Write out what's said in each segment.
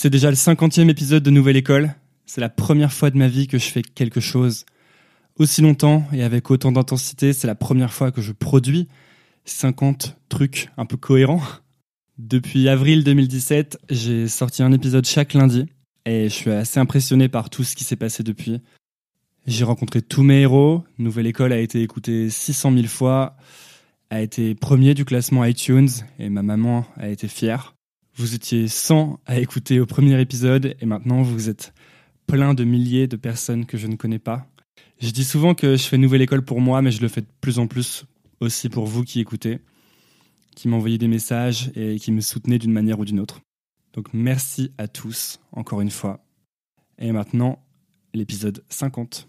C'est déjà le cinquantième épisode de Nouvelle École. C'est la première fois de ma vie que je fais quelque chose aussi longtemps et avec autant d'intensité. C'est la première fois que je produis 50 trucs un peu cohérents. Depuis avril 2017, j'ai sorti un épisode chaque lundi et je suis assez impressionné par tout ce qui s'est passé depuis. J'ai rencontré tous mes héros. Nouvelle École a été écoutée 600 000 fois, a été premier du classement iTunes et ma maman a été fière. Vous étiez 100 à écouter au premier épisode et maintenant vous êtes plein de milliers de personnes que je ne connais pas. Je dis souvent que je fais Nouvelle École pour moi, mais je le fais de plus en plus aussi pour vous qui écoutez, qui m'envoyez des messages et qui me soutenez d'une manière ou d'une autre. Donc merci à tous, encore une fois. Et maintenant, l'épisode 50.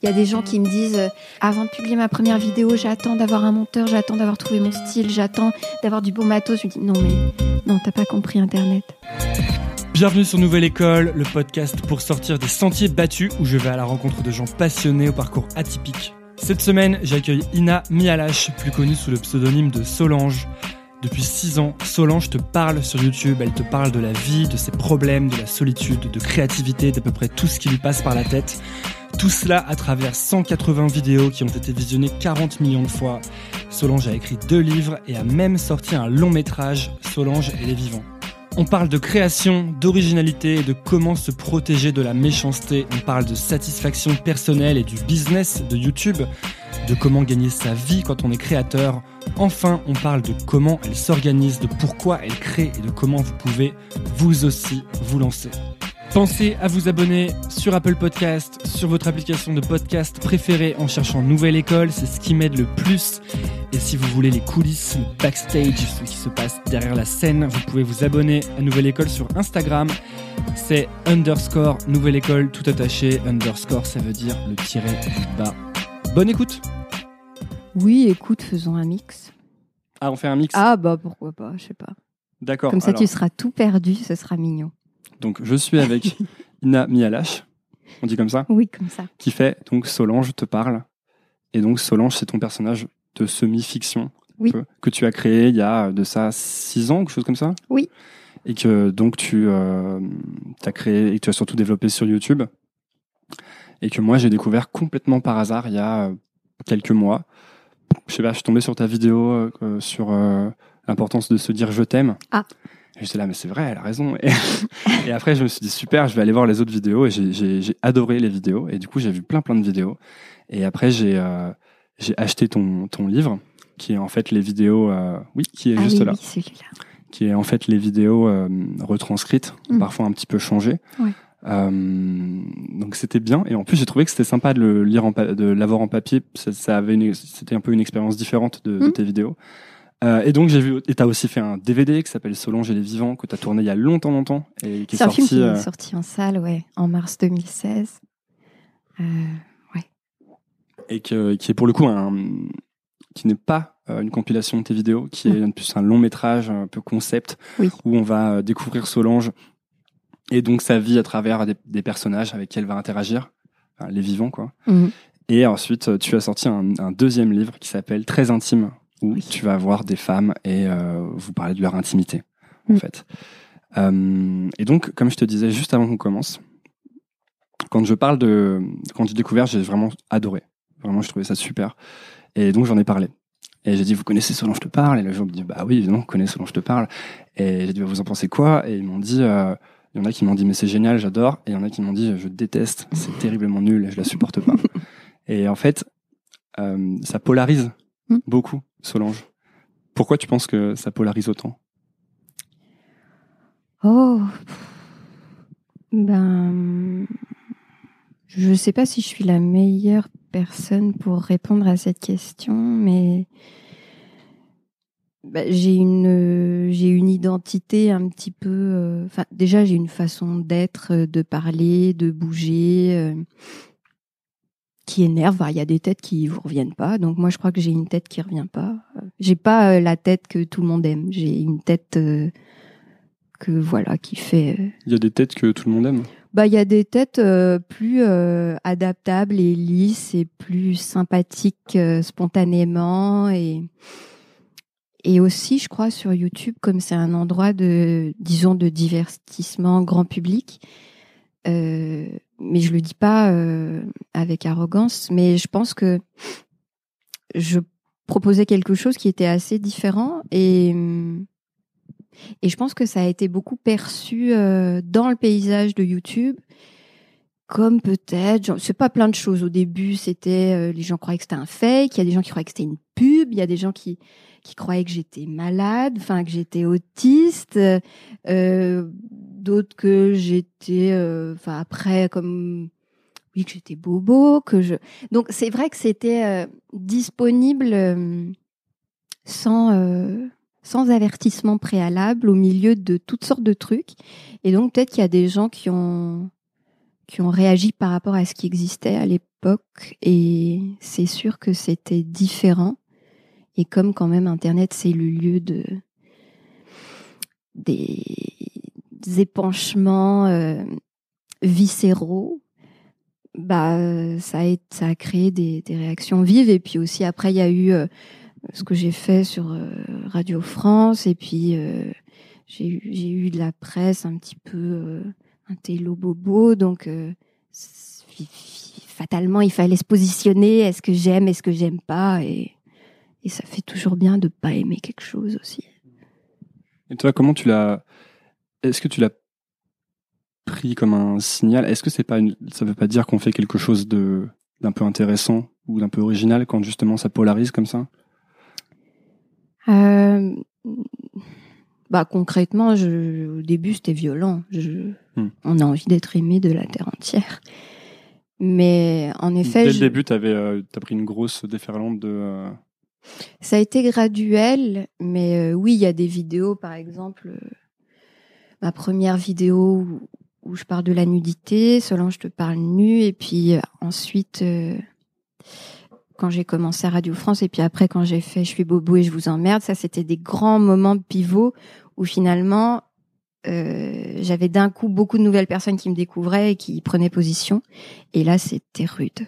Il y a des gens qui me disent euh, avant de publier ma première vidéo, j'attends d'avoir un monteur, j'attends d'avoir trouvé mon style, j'attends d'avoir du beau matos. Je me dis non mais non, t'as pas compris Internet. Bienvenue sur Nouvelle École, le podcast pour sortir des sentiers battus où je vais à la rencontre de gens passionnés au parcours atypique. Cette semaine, j'accueille Ina Mialache, plus connue sous le pseudonyme de Solange. Depuis 6 ans, Solange te parle sur YouTube, elle te parle de la vie, de ses problèmes, de la solitude, de créativité, d'à peu près tout ce qui lui passe par la tête. Tout cela à travers 180 vidéos qui ont été visionnées 40 millions de fois. Solange a écrit deux livres et a même sorti un long métrage, Solange et les vivants. On parle de création, d'originalité et de comment se protéger de la méchanceté. On parle de satisfaction personnelle et du business de YouTube, de comment gagner sa vie quand on est créateur. Enfin, on parle de comment elle s'organise, de pourquoi elle crée et de comment vous pouvez vous aussi vous lancer. Pensez à vous abonner sur Apple Podcast, sur votre application de podcast préférée en cherchant Nouvelle École, c'est ce qui m'aide le plus. Et si vous voulez les coulisses, le backstage, ce qui se passe derrière la scène, vous pouvez vous abonner à Nouvelle École sur Instagram. C'est underscore Nouvelle École tout attaché. Underscore, ça veut dire le tiret du bas. Bonne écoute Oui, écoute, faisons un mix. Ah, on fait un mix? Ah bah pourquoi pas, je sais pas. D'accord. Comme ça alors, tu seras tout perdu, ce sera mignon. Donc, je suis avec Ina Mialache, on dit comme ça, Oui, comme ça. qui fait donc Solange te parle. Et donc, Solange, c'est ton personnage de semi-fiction Oui. peu, que tu as créé il y a de ça 6 ans, quelque chose comme ça? Oui. Et que donc tu euh, as créé et que tu as surtout développé sur YouTube. Et que moi, j'ai découvert complètement par hasard il y a euh, quelques mois. Je sais pas, je suis tombé sur ta vidéo euh, euh, sur euh, l'importance de se dire je t'aime. Ah. Et j'étais là, mais c'est vrai, elle a raison. Et, et après, je me suis dit, super, je vais aller voir les autres vidéos. Et j'ai- adoré les vidéos. Et du coup, j'ai vu plein, plein de vidéos. Et après, j'ai euh, acheté ton, ton livre, qui est en fait les vidéos, euh, oui, qui est ah juste oui, là, oui, celui-là. qui est en fait les vidéos euh, retranscrites, Mm. parfois un petit peu changées. Ouais. Euh, donc c'était bien. Et en plus, j'ai trouvé que c'était sympa de le lire, en de l'avoir en papier. Ça, ça avait c'était un peu une expérience différente de, de Mm. tes vidéos. Euh, et donc j'ai vu, et t'as aussi fait un DVD qui s'appelle Solange et les vivants que t'as tourné il y a longtemps, longtemps, et qui est C'est un film sorti. qui euh, est sorti en salle, ouais, en mars 2016. Euh, et que, qui est pour le coup un, qui n'est pas euh, une compilation de tes vidéos, qui est plus un long métrage, un peu concept, Oui. où on va euh, découvrir Solange et donc sa vie à travers des, des personnages avec qui elle va interagir, enfin, les vivants quoi. Mhm. Et ensuite, euh, tu as sorti un, un deuxième livre qui s'appelle Très intime, où Oui. tu vas voir des femmes et euh, vous parler de leur intimité, en Mm. fait. Euh, et donc, comme je te disais juste avant qu'on commence, quand je parle de, quand j'ai découvert, j'ai vraiment adoré. Vraiment, je trouvais ça super. Et donc, j'en ai parlé. Et j'ai dit, vous connaissez Solange Je te parle? Et le jour me dit, bah oui, évidemment, on connaît Solange Je te parle. Et j'ai dit, bah, vous en pensez quoi? Et ils m'ont dit, euh, il y en a qui m'ont dit, mais c'est génial, j'adore. Et il y en a qui m'ont dit, je déteste, c'est terriblement nul je la supporte pas. et en fait, euh, ça polarise Mm. beaucoup, Solange. Pourquoi tu penses que ça polarise autant? Oh. Ben. Je sais pas si je suis la meilleure personne pour répondre à cette question, mais. Ben, j'ai une une identité un petit peu euh, déjà j'ai une façon d'être euh, de parler de bouger euh, qui énerve Enfin, il y a des têtes qui vous reviennent pas. Donc moi je crois que j'ai une tête qui revient pas. J'ai pas euh, la tête que tout le monde aime. J'ai une tête euh, que voilà qui fait euh, Il y a des têtes que tout le monde aime. bah il y a des têtes euh, plus euh, adaptables et lisses et plus sympathiques euh, spontanément. Et et aussi je crois sur YouTube comme c'est un endroit de disons de divertissement grand public euh, mais je le dis pas euh, avec arrogance mais je pense que je proposais quelque chose qui était assez différent et et je pense que ça a été beaucoup perçu euh, dans le paysage de YouTube comme peut-être, c'est pas plein de choses. Au début, c'était euh, les gens croyaient que c'était un fake. Il y a des gens qui croyaient que c'était une pub. Il y a des gens qui qui croyaient que j'étais malade, enfin que j'étais autiste. D'autres que j'étais, euh, enfin après comme oui que j'étais bobo, que je. Donc c'est vrai que c'était euh, disponible euh, sans. sans avertissement préalable au milieu de toutes sortes de trucs. Et donc peut-être qu'il y a des gens qui ont qui ont réagi par rapport à ce qui existait à l'époque et c'est sûr que c'était différent. Et comme quand même Internet c'est le lieu de des épanchements euh, viscéraux, bah euh, ça a, créé des, réactions vives. Et puis aussi après il y a eu euh, ce que j'ai fait sur Radio France. Et puis j'ai eu de la presse un petit peu un télo bobo. Donc fatalement il fallait se positionner. Est-ce que j'aime est-ce que j'aime pas? Et et ça fait toujours bien de pas aimer quelque chose aussi. Et toi, comment tu l'as Est-ce que tu l'as pris comme un signal? Est-ce que c'est pas une... ça veut pas dire qu'on fait quelque chose de d'un peu intéressant ou d'un peu original quand justement ça polarise comme ça? Euh, bah concrètement, je, au début c'était violent. Je, Hmm. On a envie d'être aimé de la terre entière. Mais en effet, Dès je- le début, t'avais euh, t'as pris une grosse déferlante de. euh, ça a été graduel. Mais euh, oui, il y a des vidéos, par exemple, ma première vidéo où, où je parle de la nudité, Solange te parle nu, et puis euh, ensuite. euh, quand j'ai commencé à Radio France et puis après quand j'ai fait Je suis bobo et je vous emmerde, ça c'était des grands moments pivots où finalement euh, j'avais d'un coup beaucoup de nouvelles personnes qui me découvraient et qui prenaient position et là c'était rude.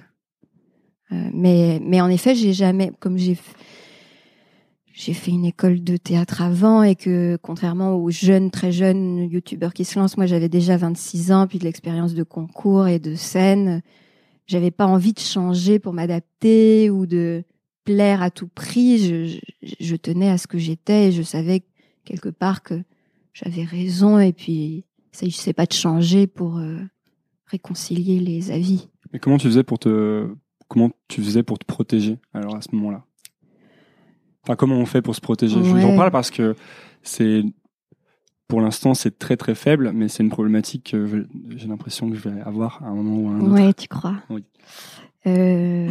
Euh, mais mais en effet j'ai jamais comme j'ai j'ai fait une école de théâtre avant et que contrairement aux jeunes très jeunes youtubeurs qui se lancent, moi j'avais déjà 26 ans puis de l'expérience de concours et de scène j'avais pas envie de changer pour m'adapter ou de plaire à tout prix. Je, tenais à ce que j'étais et je savais quelque part que j'avais raison et puis ça je sais pas de changer pour euh, réconcilier les avis. Mais comment tu faisais pour te comment tu faisais pour te protéger alors à ce moment-là? Enfin, comment on fait pour se protéger? Je- Ouais. J'en parle parce que c'est pour l'instant c'est très très faible, mais c'est une problématique que j'ai l'impression que je vais avoir à un moment ou à un autre. Ouais, tu crois? Oui. Euh,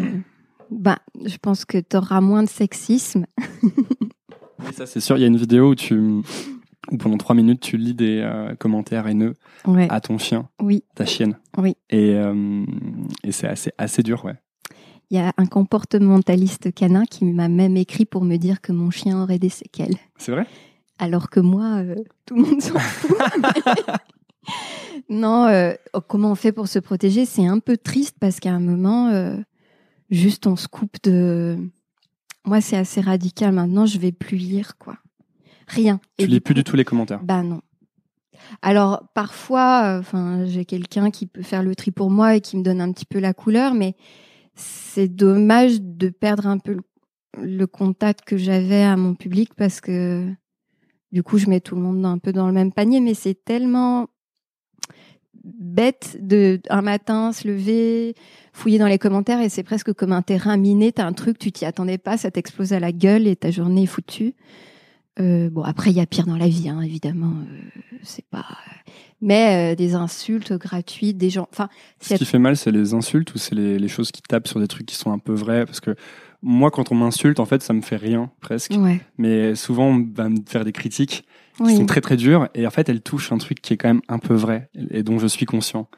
ben, je pense que tu auras moins de sexisme. Ça c'est sûr. Il y a une vidéo où tu où pendant trois minutes tu lis des euh, commentaires haineux Ouais. à ton chien, Oui. ta chienne. Oui. Et, euh, et c'est assez assez dur, ouais. Il y a un comportementaliste canin qui m'a même écrit pour me dire que mon chien aurait des séquelles. C'est vrai? Alors que moi, euh, tout le monde s'en fout. non, euh, oh, comment on fait pour se protéger? C'est un peu triste parce qu'à un moment, euh, juste on se coupe de. Moi, c'est assez radical. Maintenant, je vais plus lire, quoi. Rien. Tu Et lis plus coup- du tout les commentaires? Bah non. Alors parfois, euh, enfin, j'ai quelqu'un qui peut faire le tri pour moi et qui me donne un petit peu la couleur, mais c'est dommage de perdre un peu le, contact que j'avais à mon public parce que du coup, je mets tout le monde un peu dans le même panier, mais c'est tellement bête de un matin se lever, fouiller dans les commentaires et c'est presque comme un terrain miné. T'as un truc, tu t'y attendais pas, ça t'explose à la gueule et ta journée est foutue. Euh, bon, après, il y a pire dans la vie, hein, évidemment. euh, c'est pas. Mais euh, des insultes gratuites, des gens. Enfin, Ce qui fait mal, c'est les insultes ou c'est les, les choses qui tapent sur des trucs qui sont un peu vrais? Parce que moi, quand on m'insulte, en fait, ça me fait rien, presque. ouais. Mais souvent, on va me faire des critiques qui Oui. sont très très dures et en fait, elles touchent un truc qui est quand même un peu vrai et dont je suis conscient.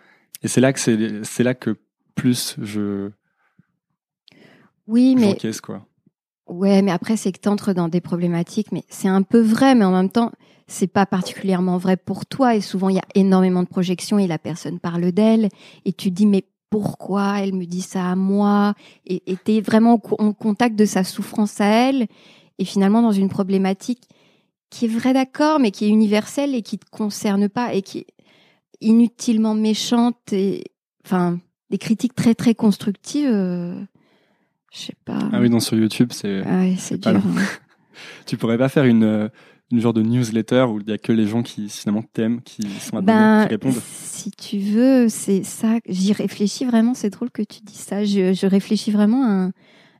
Et c'est là que c'est c'est là que plus je Oui, mais quoi. Ouais, mais après, c'est que t'entres dans des problématiques, mais c'est un peu vrai, mais en même temps, c'est pas particulièrement vrai pour toi. Et souvent, il y a énormément de projections et la personne parle d'elle et tu dis mais pourquoi elle me dit ça à moi? Et t'es vraiment en contact de sa souffrance à elle et finalement dans une problématique qui est vraie d'accord, mais qui est universelle et qui te concerne pas et qui est inutilement méchante et enfin des critiques très très constructives. euh, je sais pas. Ah oui, non sur YouTube, c'est Ah c'est pas dur. hein. tu pourrais pas faire une euh, une genre de newsletter où il y a que les gens qui finalement t'aiment, qui sont abonnés, Ben, qui répondent. si tu veux, c'est ça. J'y réfléchis vraiment. C'est drôle que tu dis ça. Je, je réfléchis vraiment à un-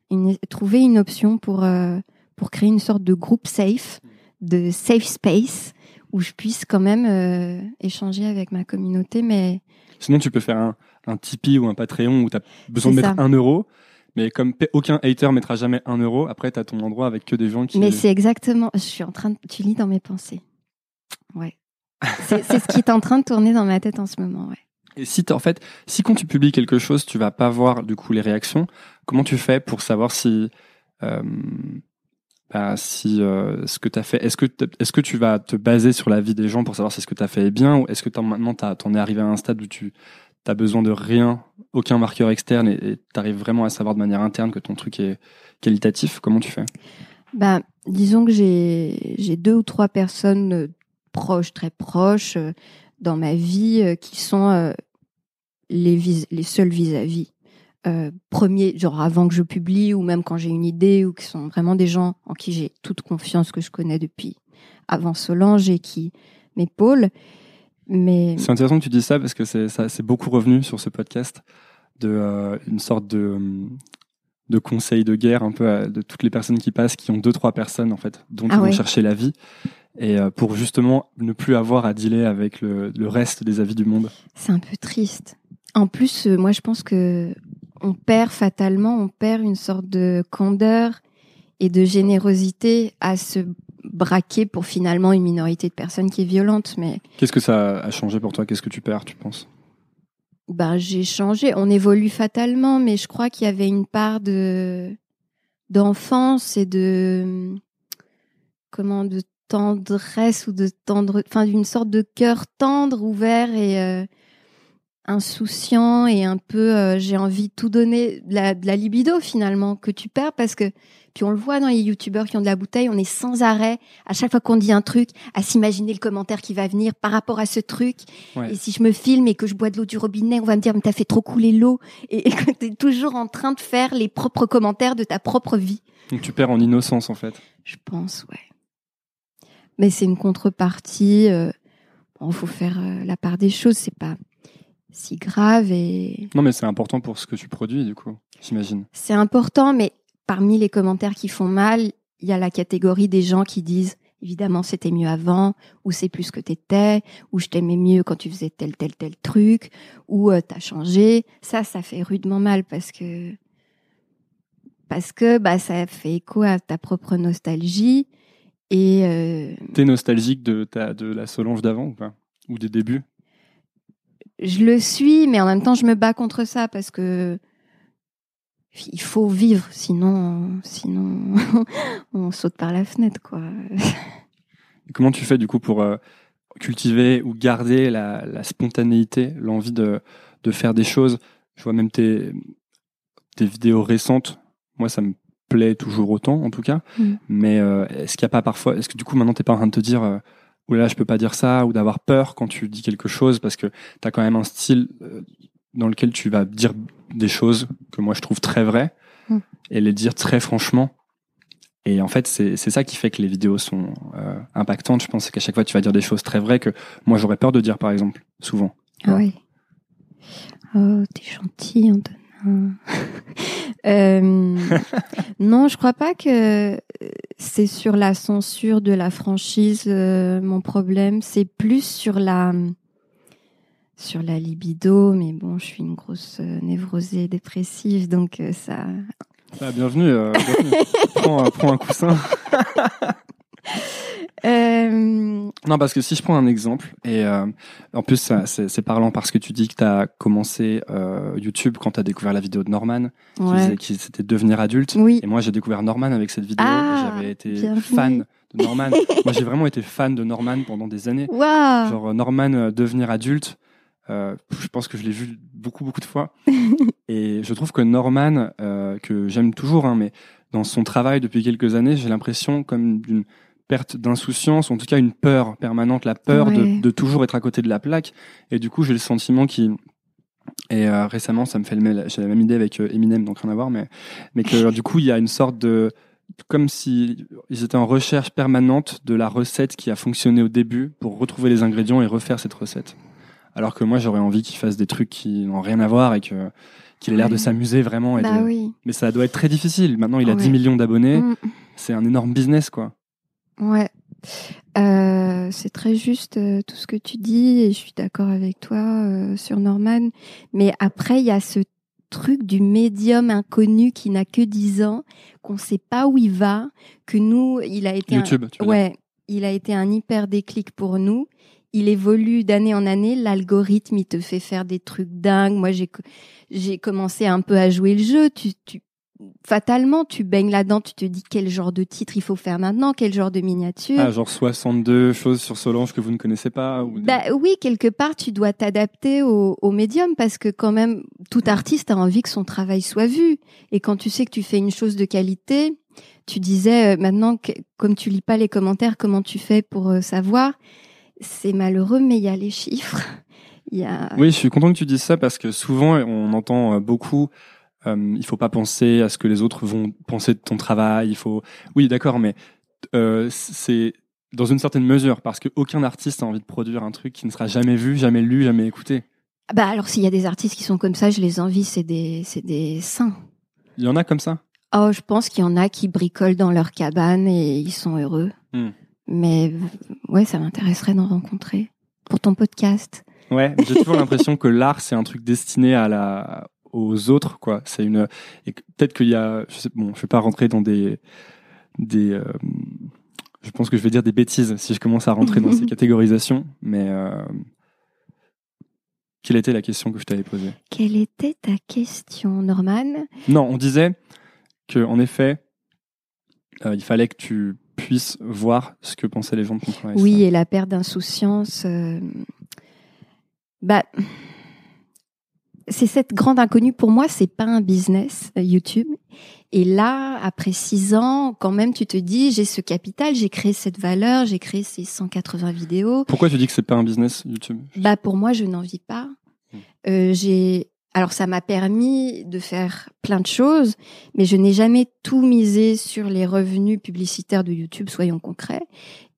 une, trouver une option pour euh, pour créer une sorte de groupe safe, de safe space où je puisse quand même euh, échanger avec ma communauté. Mais Sinon, tu peux faire un, un Tipeee ou un Patreon où tu as besoin de mettre ça. un euro. Mais comme aucun hater mettra jamais un euro, après, tu as ton endroit avec que des gens qui. mais c'est exactement. Je suis en train. De, tu lis dans mes pensées. Ouais. C'est ce qui est en train de tourner dans ma tête en ce moment. Ouais. Et si en fait, si quand tu publies quelque chose, tu vas pas voir du coup les réactions, comment tu fais pour savoir si, euh, bah, si euh, ce que tu as fait, est-ce que est-ce que tu vas te baser sur la vie des gens pour savoir si ce que tu as fait est bien ou est-ce que t'en- maintenant t'en es arrivé à un stade où tu as besoin de rien, aucun marqueur externe et tu arrives vraiment à savoir de manière interne que ton truc est qualitatif Comment tu fais? Ben, disons que j'ai deux ou trois personnes euh, proches, très proches euh, dans ma vie euh, qui sont les vis seuls vis-à-vis. Euh, premier, genre avant que je publie ou même quand j'ai une idée ou qui sont vraiment des gens en qui j'ai toute confiance que je connais depuis avant Solange et qui m'épaulent. Mais C'est intéressant que tu dis ça parce que c'est beaucoup revenu sur ce podcast de euh, une sorte de de conseil de guerre un peu à- de toutes les personnes qui passent qui ont deux trois personnes en fait dont Ah ils vont chercher la vie et euh, pour justement ne plus avoir à dealer avec le, le reste des avis du monde. C'est un peu triste. En plus, euh, moi, je pense que on perd fatalement, on perd une sorte de candeur et de générosité à se braquer pour finalement une minorité de personnes qui est violente. Mais Qu'est-ce que ça a changé pour toi? Qu'est-ce que tu perds, tu penses? Ben, j'ai changé. On évolue fatalement, mais je crois qu'il y avait une part de d'enfance et de comment de tendresse ou de tendre, enfin d'une sorte de cœur tendre, ouvert et euh, insouciant et un peu euh, j'ai envie de tout donner de la, de la libido finalement que tu perds parce que puis on le voit dans les youtubeurs qui ont de la bouteille on est sans arrêt à chaque fois qu'on dit un truc à s'imaginer le commentaire qui va venir par rapport à ce truc Ouais. et si je me filme et que je bois de l'eau du robinet on va me dire mais t'as fait trop couler l'eau et, et que t'es toujours en train de faire les propres commentaires de ta propre vie Donc tu perds en innocence en fait. je pense ouais mais c'est une contrepartie euh, bon faut faire euh, la part des choses c'est pas si grave et Non mais c'est important pour ce que tu produis du coup, j'imagine. C'est important, mais parmi les commentaires qui font mal, il y a la catégorie des gens qui disent évidemment c'était mieux avant, ou c'est plus que t'étais, ou je t'aimais mieux quand tu faisais tel tel tel truc, ou euh, t'as changé. Ça, ça fait rudement mal parce que parce que bah ça fait écho à ta propre nostalgie et euh, T'es nostalgique de ta de la Solange d'avant ou pas? Ou des débuts? Je le suis, mais en même temps, je me bats contre ça parce que il faut vivre, sinon, sinon on saute par la fenêtre, quoi. comment tu fais du coup pour euh, cultiver ou garder la, la spontanéité, l'envie de, de faire des choses? Je vois même tes, tes vidéos récentes. Moi, ça me plaît toujours autant, en tout cas. Mm. Mais euh, est-ce qu'il n'y a pas parfois, est-ce que du coup maintenant t'es pas en train de te dire, euh, oulala, je peux pas dire ça, ou d'avoir peur quand tu dis quelque chose, parce que tu as quand même un style euh, dans lequel tu vas dire des choses que moi je trouve très vraies, Mm. et les dire très franchement. Et en fait, c'est ça qui fait que les vidéos sont euh, impactantes. Je pense qu'à chaque fois, tu vas dire des choses très vraies que moi j'aurais peur de dire, par exemple, souvent. Ah oui. Oh, t'es gentil, Antonin. Euh, non, je crois pas que c'est sur la censure de la franchise euh, mon problème. C'est plus sur la sur la libido. Mais bon, je suis une grosse euh, névrosée dépressive, donc ça. Ah, bienvenue. bienvenue. prends, un- prends un coussin. Euh, Non, parce que si je prends un exemple, et euh, en plus c'est parlant parce que tu dis que tu as commencé euh, YouTube quand tu as découvert la vidéo de Norman, qui disait c'était devenir adulte. Oui. Et moi j'ai découvert Norman avec cette vidéo, Ah, j'avais été fan de Norman. moi j'ai vraiment été fan de Norman pendant des années. Genre Norman devenir adulte, euh, je pense que je l'ai vu beaucoup beaucoup de fois. et je trouve que Norman, euh, que j'aime toujours, hein, mais dans son travail depuis quelques années, j'ai l'impression comme d'une perte d'insouciance, ou en tout cas une peur permanente, la peur Ouais. de, de toujours être à côté de la plaque. Et du coup, j'ai le sentiment qu'il et euh, récemment, ça me fait le même, j'ai la même idée avec euh, Eminem, donc rien à voir, mais mais que du coup, il y a une sorte de comme si ils étaient en recherche permanente de la recette qui a fonctionné au début pour retrouver les ingrédients et refaire cette recette. Alors que moi, j'aurais envie qu'ils fassent des trucs qui n'ont rien à voir et que qu'il ait l'air de s'amuser vraiment. Et Bah de- oui. Mais ça doit être très difficile. Maintenant, il a Ouais. 10 millions d'abonnés. Mm. C'est un énorme business, quoi. Ouais. Euh, c'est très juste euh, tout ce que tu dis et je suis d'accord avec toi euh, sur Norman. Mais après, il y a ce truc du médium inconnu qui n'a que 10 ans, qu'on sait pas où il va, que nous, il a été un- YouTube, tu veux dire. ouais, il a été un hyper déclic pour nous. Il évolue d'année en année. L'algorithme, il te fait faire des trucs dingues. Moi, j'ai j'ai commencé un peu à jouer le jeu. Tu, tu fatalement, tu baignes là-dedans. Tu te dis quel genre de titre il faut faire maintenant, quel genre de miniature? Ah, genre 62 choses sur Solange que vous ne connaissez pas ou Bah oui, quelque part, tu dois t'adapter au, au médium parce que quand même, tout artiste a envie que son travail soit vu. Et quand tu sais que tu fais une chose de qualité, tu disais euh, maintenant, que, comme tu lis pas les commentaires, comment tu fais pour euh, savoir? C'est malheureux, mais il y a les chiffres. Y a... Oui, je suis content que tu dises ça parce que souvent on entend euh, beaucoup. Euh, il faut pas penser à ce que les autres vont penser de ton travail. Il faut. Oui, d'accord, mais euh, c'est dans une certaine mesure parce qu'aucun artiste a envie de produire un truc qui ne sera jamais vu, jamais lu, jamais écouté. Bah alors, s'il y a des artistes qui sont comme ça, je les envie, c'est des, c'est des saints. Il y en a comme ça? Oh, je pense qu'il y en a qui bricolent dans leur cabane et ils sont heureux. Hmm. Mais ouais, ça m'intéresserait d'en rencontrer pour ton podcast. Ouais, j'ai toujours l'impression que l'art c'est un truc destiné à la aux autres quoi. C'est une et peut-être qu'il y a je sais bon, je vais pas rentrer dans des des euh, je pense que je vais dire des bêtises si je commence à rentrer dans ces catégorisations, mais euh, quelle était la question que je t'avais posée? Quelle était ta question, Norman? Non, on disait que en effet, euh, il fallait que tu puisses voir ce que pensaient les gens de ton travail. Oui, et la perte d'insouciance. Bah, c'est cette grande inconnue. Pour moi, c'est pas un business euh, YouTube. Et là, après six ans, quand même, tu te dis, j'ai ce capital, j'ai créé cette valeur, j'ai créé ces 180 vidéos. Pourquoi tu dis que c'est pas un business YouTube? Bah pour moi, je n'en vis pas. Euh, j'ai alors ça m'a permis de faire plein de choses, mais je n'ai jamais tout misé sur les revenus publicitaires de YouTube, soyons concrets.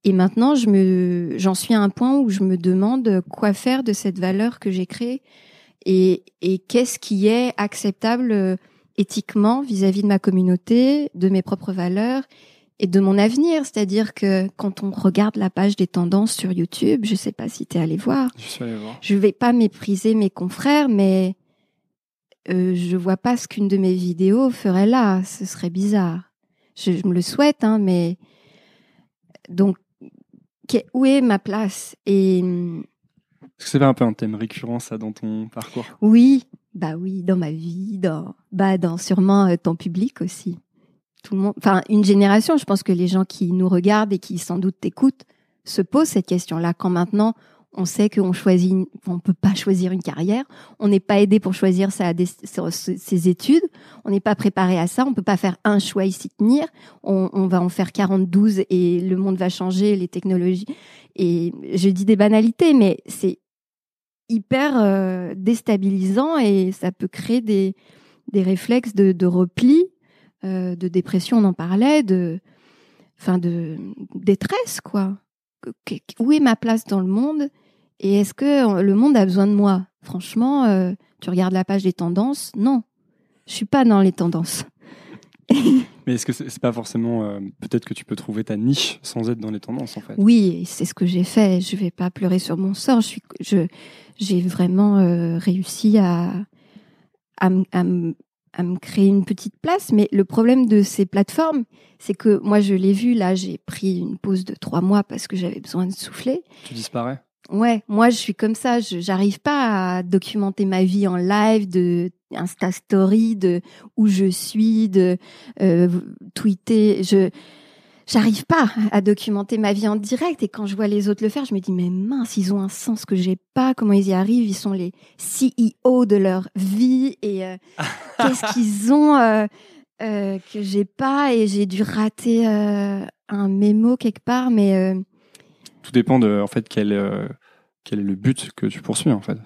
Et maintenant, je me j'en suis à un point où je me demande quoi faire de cette valeur que j'ai créée et et qu'est-ce qui est acceptable euh, éthiquement vis-à-vis de ma communauté, de mes propres valeurs et de mon avenir? C'est-à-dire que quand on regarde la page des tendances sur YouTube, je sais pas si tu es allé voir, Je suis allé voir. je vais pas mépriser mes confrères, mais euh, je vois pas ce qu'une de mes vidéos ferait là. Ce serait bizarre. Je, je me le souhaite, hein, mais donc où est ma place? Et hum, Est-ce que c'est un peu un thème récurrent ça dans ton parcours oui, Bah oui, dans ma vie, dans, bah dans sûrement euh, ton public aussi. Tout le monde, enfin une génération. Je pense que les gens qui nous regardent et qui sans doute t'écoutent se posent cette question-là. Quand maintenant on sait qu'on choisit, on peut pas choisir une carrière, on n'est pas aidé pour choisir sa, ses études, on n'est pas préparé à ça, on peut pas faire un choix et s'y tenir. On va en faire 42 et le monde va changer, les technologies. Et je dis des banalités, mais c'est hyper euh, déstabilisant et ça peut créer des, des réflexes de, repli, euh, de dépression, on en parlait, de, de détresse quoi. Où est ma place dans le monde et est-ce que le monde a besoin de moi? Franchement, euh, tu regardes la page des tendances, non, je suis pas dans les tendances. Mais est-ce que c'est pas forcément. euh, Peut-être que tu peux trouver ta niche sans être dans les tendances, en fait? Oui, c'est ce que j'ai fait. Je vais pas pleurer sur mon sort. Je suis, je, j'ai vraiment euh, réussi à, à, à, à me créer une petite place. Mais le problème de ces plateformes, c'est que moi, je l'ai vu. Là, j'ai pris une pause de trois mois parce que j'avais besoin de souffler. Tu disparais? Ouais, moi, je suis comme ça. Je j'arrive pas à documenter ma vie en live, de Insta Story, de où je suis, de euh, tweeter. Je j'arrive pas à documenter ma vie en direct. Et quand je vois les autres le faire, je me dis mais mince, ils ont un sens que j'ai pas. Comment ils y arrivent? Ils sont les CEO de leur vie et euh, qu'est-ce qu'ils ont euh, euh, que j'ai pas? Et j'ai dû rater euh, un mémo quelque part, mais Tout dépend de, en fait, quel, quel est le but que tu poursuis, en fait.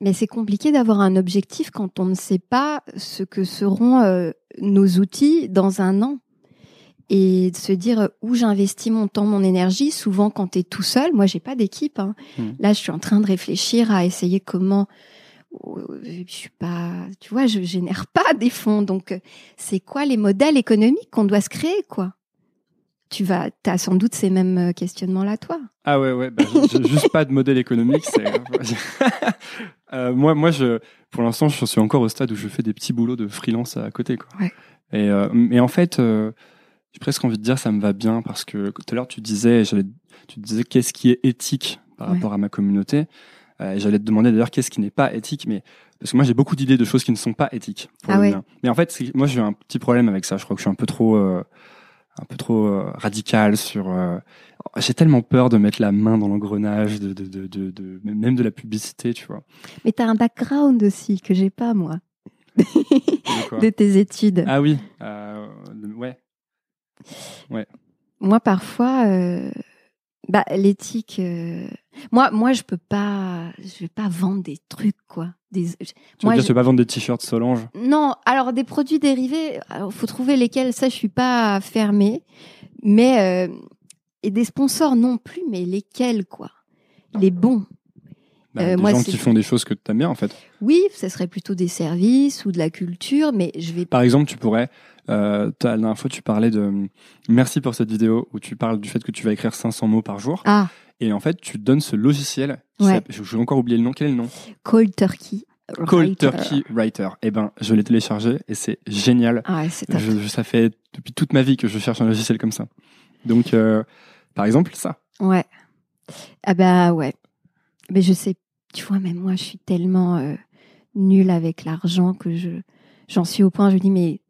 Mais c'est compliqué d'avoir un objectif quand on ne sait pas ce que seront euh, nos outils dans un an. Et de se dire euh, où j'investis mon temps, mon énergie. Souvent, quand tu es tout seul, moi, j'ai pas d'équipe. hein. Hmm. Là, je suis en train de réfléchir à essayer comment. euh, Je suis pas, tu vois, je génère pas des fonds. Donc, c'est quoi les modèles économiques qu'on doit se créer, quoi? Tu vas, as sans doute ces mêmes euh, questionnements-là, toi. Ah ouais, ouais, bah, juste pas de modèle économique. c'est- Euh, moi, moi, je, pour l'instant, je suis encore au stade où je fais des petits boulots de freelance à côté. Quoi. Ouais. Et, euh, mais en fait, euh, j'ai presque envie de dire ça me va bien parce que tout à l'heure, tu disais, tu disais qu'est-ce qui est éthique par Ouais. rapport à ma communauté. Euh, et j'allais te demander d'ailleurs qu'est-ce qui n'est pas éthique, mais parce que moi j'ai beaucoup d'idées de choses qui ne sont pas éthiques. pour Ah le ouais. Mais en fait, moi j'ai un petit problème avec ça. Je crois que je suis un peu trop, euh, un peu trop euh, radical sur. euh, j'ai tellement peur de mettre la main dans l'engrenage, de, de, de, même de la publicité, tu vois. Mais tu as un background aussi que j'ai pas, moi, De tes études. Ah oui, euh, le- ouais. moi parfois euh, bah l'éthique euh, moi moi je peux pas je vais pas vendre des trucs quoi des Tu moi, veux dire, je- tu veux pas vendre des t-shirts Solange? Non alors des produits dérivés il faut trouver lesquels ça je suis pas fermée mais euh, et des sponsors non plus mais lesquels quoi? Les bons bah, Euh, Des moi, gens qui font des choses que tu aimes bien, en fait. oui ce serait plutôt des services ou de la culture mais je vais Par exemple, tu pourrais. Euh, la dernière fois, tu parlais de. Merci pour cette vidéo où tu parles du fait que tu vas écrire 500 mots par jour. ah Et en fait, tu donnes ce logiciel. Ouais. Je vais encore oublier le nom. Quel est le nom? Cold turkey Cold. Turkey Writer. Eh ben, je l'ai téléchargé et c'est génial. ah ouais, c'est je- ça fait depuis toute ma vie que je cherche un logiciel comme ça. Donc, euh, par exemple, ça. Ouais. Ah bah ouais. Mais je sais, tu vois, même moi, je suis tellement euh, nulle avec l'argent que je j'en suis au point, je me dis, mais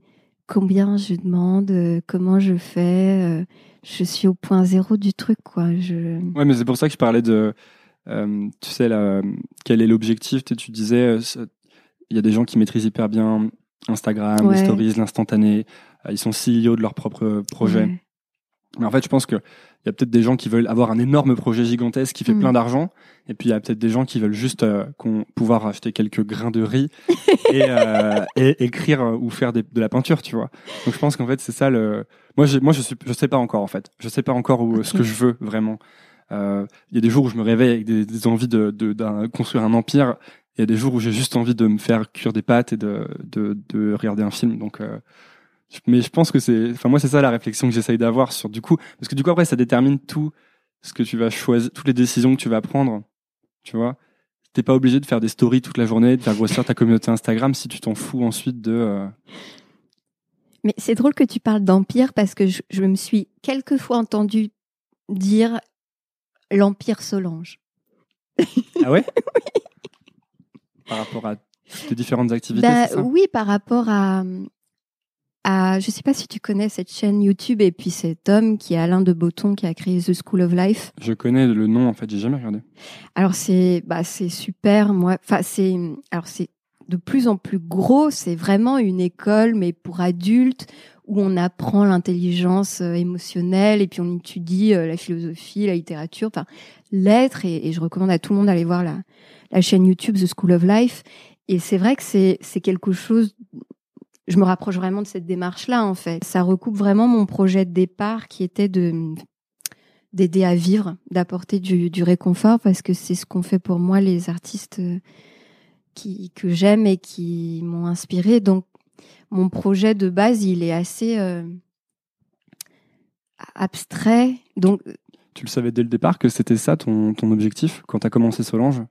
combien je demande, euh, comment je fais, euh, je suis au point zéro du truc, quoi. Je... Ouais, mais c'est pour ça que je parlais de. tu sais, là, quel est l'objectif Tu sais, tu disais, il y a des gens qui maîtrisent hyper bien Instagram, Ouais. les stories, l'instantané. Ils sont CEO de leur propre projet. Ouais. Mais en fait, je pense qu'il y a peut-être des gens qui veulent avoir un énorme projet gigantesque qui fait Mm. plein d'argent. Et puis, il y a peut-être des gens qui veulent juste euh, qu'on- pouvoir acheter quelques grains de riz et, euh, et écrire euh, ou faire des- de la peinture, tu vois. Donc, je pense qu'en fait, c'est ça le. Moi, moi je suis, je sais pas encore, en fait. Je sais pas encore où, ce Ok. que je veux vraiment. Euh, Il y a des jours où je me réveille avec des, des envies de, de, d'un- construire un empire. Il y a des jours où j'ai juste envie de me faire cuire des pâtes et de, de, de regarder un film. Donc, euh, mais je pense que c'est, enfin moi c'est ça la réflexion que j'essaye d'avoir sur du coup, parce que du coup après ça détermine tout ce que tu vas choisir, toutes les décisions que tu vas prendre. Tu vois, t'es pas obligé de faire des stories toute la journée, de faire grossir ta communauté Instagram si tu t'en fous ensuite de. euh, Mais c'est drôle que tu parles d'empire parce que je, je me suis quelquefois entendu dire l'empire Solange. Ah ouais? Par rapport à tes différentes activités Bah, ça? oui, par rapport à, à, je sais pas si tu connais cette chaîne YouTube et puis cet homme qui est Alain de Botton qui a créé The School of Life. Je connais le nom, en fait, j'ai jamais regardé. Alors c'est, bah c'est super. Moi, enfin c'est, alors c'est de plus en plus gros. C'est vraiment une école, mais pour adultes où on apprend l'intelligence euh, émotionnelle et puis on étudie euh, la philosophie, la littérature, enfin l'être. Et, et je recommande à tout le monde d'aller voir la, la chaîne YouTube The School of Life. Et c'est vrai que c'est c'est quelque chose. Je me rapproche vraiment de cette démarche-là en fait. Ça recoupe vraiment mon projet de départ qui était de d'aider à vivre, d'apporter du, réconfort parce que c'est ce qu'ont fait pour moi les artistes euh, qui que j'aime et qui m'ont inspiré. Donc mon projet de base, il est assez euh, abstrait. Donc Tu le savais dès le départ que c'était ça ton, objectif quand tu as commencé Solange?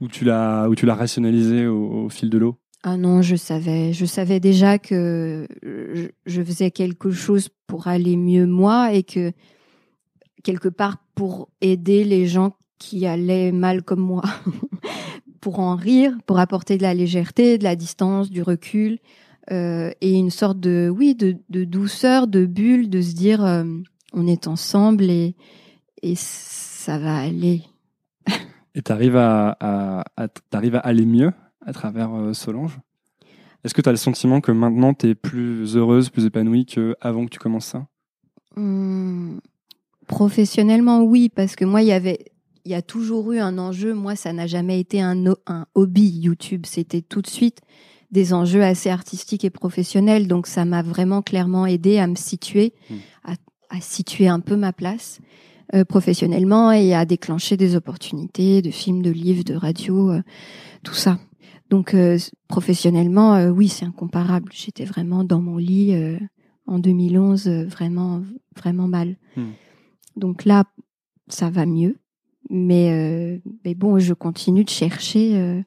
Ou tu l'as rationalisé au fil de l'eau? Ah non, je savais. Je savais déjà que je, faisais quelque chose pour aller mieux moi et que quelque part pour aider les gens qui allaient mal comme moi, pour en rire, pour apporter de la légèreté, de la distance, du recul euh, et une sorte de oui de, douceur, de bulle, de se dire euh, on est ensemble et ça va aller. Et tu arrives à, à, à- t'arrives à aller mieux? À travers euh, Solange Est-ce que tu as le sentiment que maintenant tu es plus heureuse, plus épanouie qu'avant que tu commences ça? Hum, professionnellement, oui, parce que moi, il y avait, il y a toujours eu un enjeu. Moi, ça n'a jamais été un, hobby YouTube. C'était tout de suite des enjeux assez artistiques et professionnels. Donc, ça m'a vraiment clairement aidé à me situer, Mm. à, à situer un peu ma place euh, professionnellement et à déclencher des opportunités de films, de livres, de radio, euh, tout ça. Donc, euh, professionnellement, euh, oui, c'est incomparable. J'étais vraiment dans mon lit. euh, en 2011 euh, vraiment vraiment mal. Hmm. Donc là ça va mieux mais mais bon je continue de chercher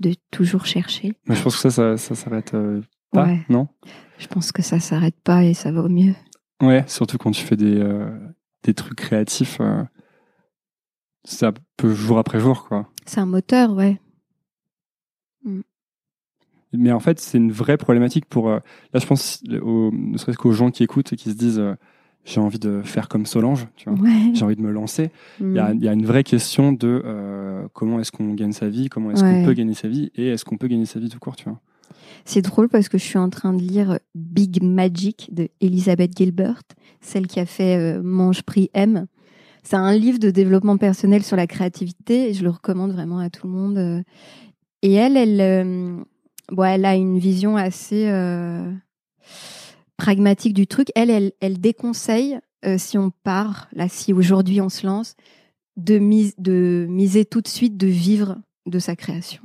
de toujours chercher. Mais je pense que ça, ça, ça s'arrête pas, Ouais. non? Je pense que ça s'arrête pas et ça va au mieux. Ouais, surtout quand tu fais des, des trucs créatifs, ça peut jour après jour, quoi. C'est un moteur ouais. Mais en fait, c'est une vraie problématique pour. euh, là, je pense, aux- ne serait-ce qu'aux gens qui écoutent et qui se disent euh, j'ai envie de faire comme Solange, tu vois. Ouais. J'ai envie de me lancer. Il Mm. y a, y a une vraie question de euh, comment est-ce qu'on gagne sa vie, comment est-ce Ouais. qu'on peut gagner sa vie et est-ce qu'on peut gagner sa vie tout court, tu vois. C'est drôle parce que je suis en train de lire Big Magic de Elizabeth Gilbert, celle qui a fait Mange Prix M. C'est un livre de développement personnel sur la créativité et je le recommande vraiment à tout le monde. Et elle, elle, euh, elle a une vision assez euh, pragmatique du truc. Elle, elle, elle déconseille, euh, si on part, là, si aujourd'hui on se lance, de, mise, de miser tout de suite, de vivre de sa création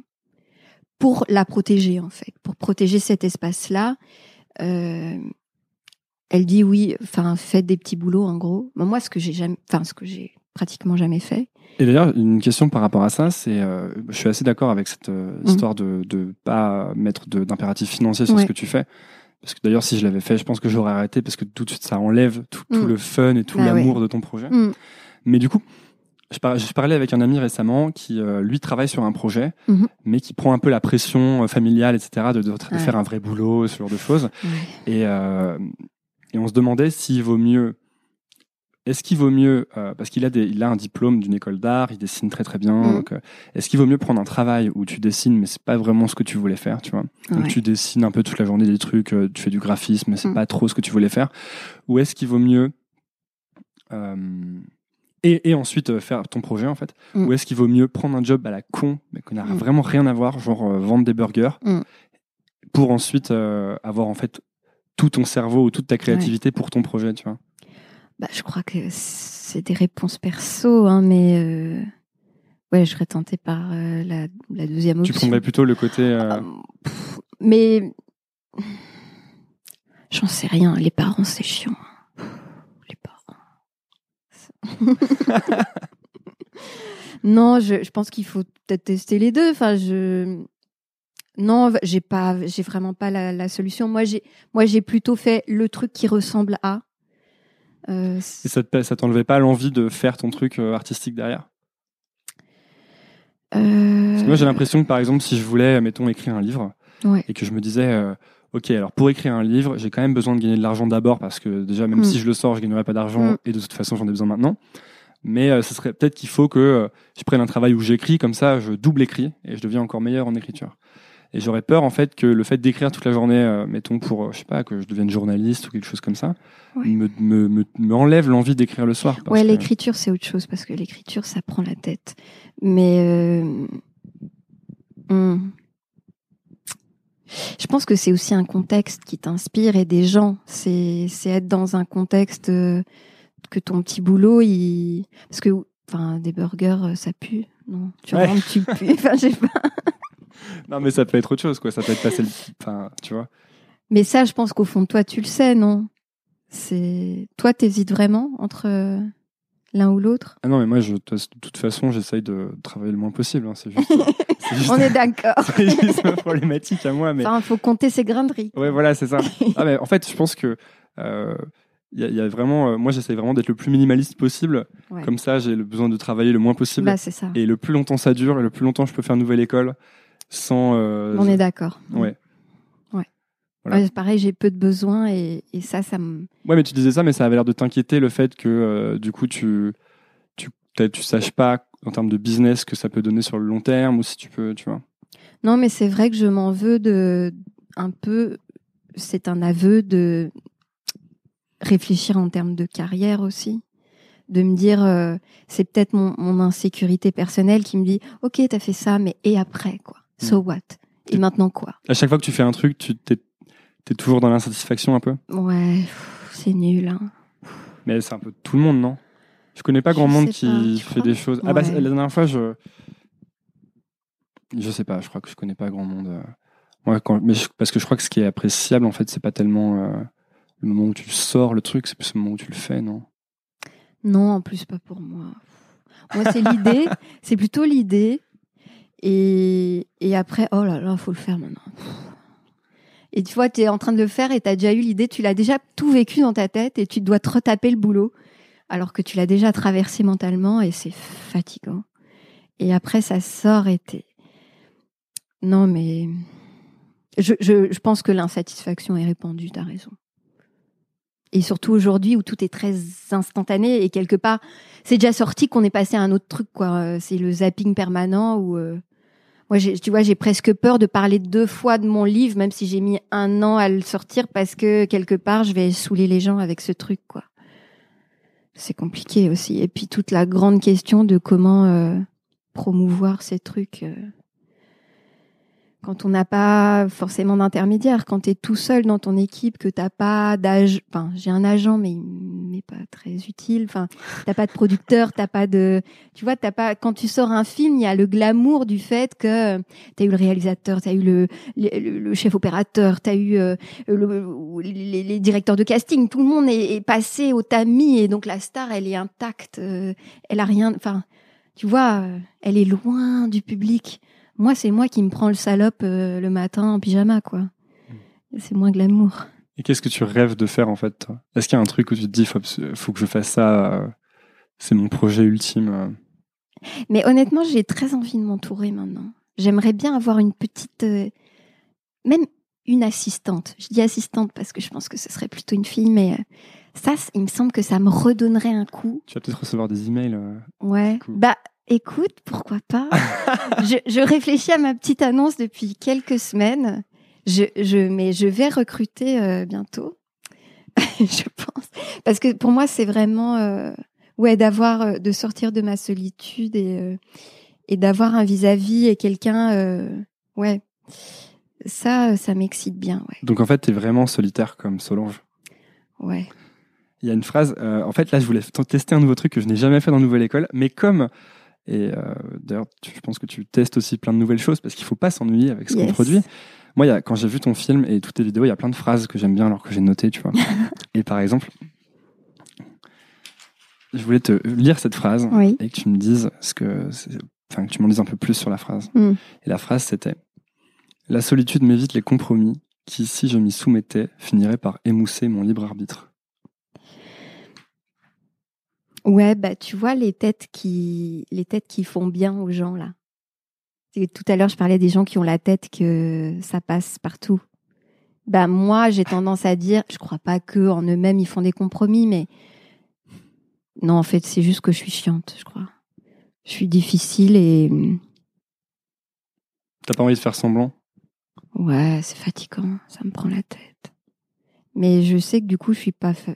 pour la protéger en fait, pour protéger cet espace-là. Euh, elle dit oui, enfin faites des petits boulots en gros. Moi, ce que j'ai jamais, enfin ce que j'ai pratiquement jamais fait. Et d'ailleurs, une question par rapport à ça, c'est, euh, je suis assez d'accord avec cette euh, Mhm. histoire de de pas mettre d'impératif financier sur Ouais. ce que tu fais. Parce que d'ailleurs, si je l'avais fait, je pense que j'aurais arrêté parce que tout de suite, ça enlève tout, tout Mhm. le fun et tout Bah l'amour de ton projet. Mhm. Mais du coup, je, par- je parlais avec un ami récemment qui, euh, lui, travaille sur un projet, Mhm. mais qui prend un peu la pression euh, familiale, etc., de, de, de Ouais. faire un vrai boulot, ce genre de choses. Et, euh, et on se demandait s'il vaut mieux. Est-ce qu'il vaut mieux, euh, parce qu'il a, des, il a un diplôme d'une école d'art, il dessine très très bien, donc, euh, est-ce qu'il vaut mieux prendre un travail où tu dessines, mais c'est pas vraiment ce que tu voulais faire, tu vois? Donc Ouais. tu dessines un peu toute la journée des trucs, euh, tu fais du graphisme, mais c'est Mhm. pas trop ce que tu voulais faire. Ou est-ce qu'il vaut mieux et, et ensuite faire ton projet en fait Mhm. Ou est-ce qu'il vaut mieux prendre un job à la con, mais qui n'a vraiment rien à voir, genre vendre des burgers, pour ensuite avoir en fait tout ton cerveau ou toute ta créativité pour ton projet, tu vois? Bah, je crois que c'est des réponses perso, hein, mais euh, ouais, je serais tentée par euh, la, la deuxième Tu option. prendrais plutôt le côté. euh, Euh, pff, mais j'en sais rien. Les parents, c'est chiant. Pff, Les parents. non, je, je pense qu'il faut peut-être tester les deux. Enfin, je non, j'ai pas, j'ai vraiment pas la, la solution. Moi, j'ai, moi, j'ai plutôt fait le truc qui ressemble à. Euh, Et ça te- ça t'enlevait pas l'envie de faire ton truc euh, artistique derrière? Euh, Parce que moi, j'ai l'impression que, par exemple, si je voulais, mettons, écrire un livre, Ouais. et que je me disais, ok, alors pour écrire un livre, j'ai quand même besoin de gagner de l'argent d'abord, parce que déjà, même Mm. si je le sors, je gagnerai pas d'argent, Mm. et de toute façon, j'en ai besoin maintenant. Mais euh, ce serait peut-être qu'il faut que euh, je prenne un travail où j'écris, comme ça, je double écris, et je deviens encore meilleur en écriture. Et j'aurais peur, en fait, que le fait d'écrire toute la journée, euh, mettons, pour, euh, je sais pas, que je devienne journaliste ou quelque chose comme ça, Ouais. me, me, me, me enlève l'envie d'écrire le soir. parce Ouais, que- l'écriture, c'est autre chose parce que l'écriture, ça prend la tête. Mais euh, hmm. je pense que c'est aussi un contexte qui t'inspire et des gens. C'est c'est être dans un contexte que ton petit boulot, il parce que enfin des burgers, ça pue. Non, tu Ouais. rentres, tu pues. Enfin, je sais pas. Non, mais ça peut être autre chose, quoi. Ça peut être passer le. Enfin, tu vois. Mais ça, je pense qu'au fond de toi, tu le sais, non? C'est toi, t'hésites vraiment entre euh, l'un ou l'autre? Ah non, mais moi, je, de toute façon, j'essaye de travailler le moins possible. hein. C'est juste, c'est juste, On est d'accord. c'est juste ma problématique à moi. Mais Enfin, il faut compter ses grains de riz. ouais, voilà, c'est ça. Ah, mais en fait, je pense que euh, y, a- il y a vraiment, euh, moi, j'essaye vraiment d'être le plus minimaliste possible. Ouais. Comme ça, j'ai le besoin de travailler le moins possible. Bah, ça. et le plus longtemps ça dure, et le plus longtemps je peux faire une nouvelle école sans. euh, On est d'accord. Ouais. Voilà. Pareil, j'ai peu de besoins et, et ça, ça me. Ouais, mais tu disais ça, mais ça avait l'air de t'inquiéter le fait que euh, du coup tu tu tu saches pas en termes de business que ça peut donner sur le long terme ou si tu peux, tu vois. Non, mais c'est vrai que je m'en veux de un peu. C'est un aveu de réfléchir en termes de carrière aussi. De me dire, euh, c'est peut-être mon, mon insécurité personnelle qui me dit, ok, t'as fait ça, mais et après quoi So Mm. what? Et maintenant quoi? À chaque fois que tu fais un truc, tu t'es es toujours dans l'insatisfaction un peu? Ouais, c'est nul. Hein. Mais c'est un peu tout le monde, non? Je connais pas Je grand monde qui pas, fait des choses. Ah bah Ouais. la dernière fois, je je sais pas. Je crois que je connais pas grand monde. euh. Moi, quand... mais je- parce que je crois que ce qui est appréciable, en fait, c'est pas tellement euh, le moment où tu sors le truc, c'est plus le moment où tu le fais, non? Non, en plus, pas pour moi. Moi, c'est l'idée, c'est plutôt l'idée. Et, après, oh là là, faut le faire maintenant. Et tu vois, tu es en train de le faire et tu as déjà eu l'idée, tu l'as déjà tout vécu dans ta tête et tu dois te retaper le boulot alors que tu l'as déjà traversé mentalement et c'est fatigant. Et après, ça sort et t'es... Non, mais je, je, pense que l'insatisfaction est répandue, t'as raison. Et surtout aujourd'hui où tout est très instantané et quelque part, c'est déjà sorti qu'on est passé à un autre truc, quoi. C'est le zapping permanent où, moi, j'ai- tu vois, j'ai presque peur de parler deux fois de mon livre, même si j'ai mis un an à le sortir parce que quelque part, je vais saouler les gens avec ce truc. C'est compliqué aussi. Et puis toute la grande question de comment euh, promouvoir ces trucs. euh, quand on n'a pas forcément d'intermédiaire, quand tu es tout seul dans ton équipe, que t'as pas d'âge, enfin j'ai un agent mais il m'est pas très utile, enfin t'as pas de producteur, t'as pas de, tu vois, t'as pas, quand tu sors un film, il y a le glamour du fait que t'as eu le réalisateur, t'as eu le, le, le- chef opérateur, t'as eu euh, le- les, les directeurs de casting, tout le monde est, est passé au tamis et donc la star elle est intacte, euh, elle a rien, enfin tu vois, elle est loin du public. Moi, c'est moi qui me prends le salope euh, le matin en pyjama, quoi. C'est moins glamour. Et qu'est-ce que tu rêves de faire en fait Est-ce qu'il y a un truc où tu te dis faut, faut que je fasse ça euh, C'est mon projet ultime. euh? Mais honnêtement, j'ai très envie de m'entourer maintenant. J'aimerais bien avoir une petite, même une assistante. Je dis assistante parce que je pense que ce serait plutôt une fille, mais ça, il me semble que ça me redonnerait un coup. Tu vas peut-être recevoir des emails. euh. Ouais. Bah, écoute, pourquoi pas je, je réfléchis à ma petite annonce depuis quelques semaines. Je, je, mais je vais recruter euh, bientôt, je pense, parce que pour moi c'est vraiment, euh, ouais, d'avoir, euh, de sortir de ma solitude et euh, et d'avoir un vis-à-vis et quelqu'un, ouais, ça, ça m'excite bien, ouais, Donc en fait, t'es vraiment solitaire comme Solange. ouais. Il y a une phrase. en fait, là, je voulais tester un nouveau truc que je n'ai jamais fait dans Nouvelle École, mais comme et euh, d'ailleurs, je pense que tu testes aussi plein de nouvelles choses parce qu'il faut pas s'ennuyer avec ce qu'on produit. Moi, il y a, quand j'ai vu ton film et toutes tes vidéos, il y a plein de phrases que j'aime bien alors que j'ai notées, tu vois. et par exemple, je voulais te lire cette phrase Oui. et que tu me dises ce que, enfin, que tu m'en dises un peu plus sur la phrase. Mm. Et la phrase, c'était La solitude m'évite les compromis qui, si je m'y soumettais, finiraient par émousser mon libre arbitre. Ouais, bah tu vois les têtes qui les têtes qui font bien aux gens là. Et tout à l'heure, je parlais des gens qui ont la tête que ça passe partout. Ben moi, j'ai tendance à dire, je crois pas que en eux-mêmes ils font des compromis, mais non, en fait, c'est juste que je suis chiante, je crois. Je suis difficile et T'as pas envie de faire semblant? Ouais, c'est fatigant, ça me prend la tête. Mais je sais que du coup, je suis pas, fa-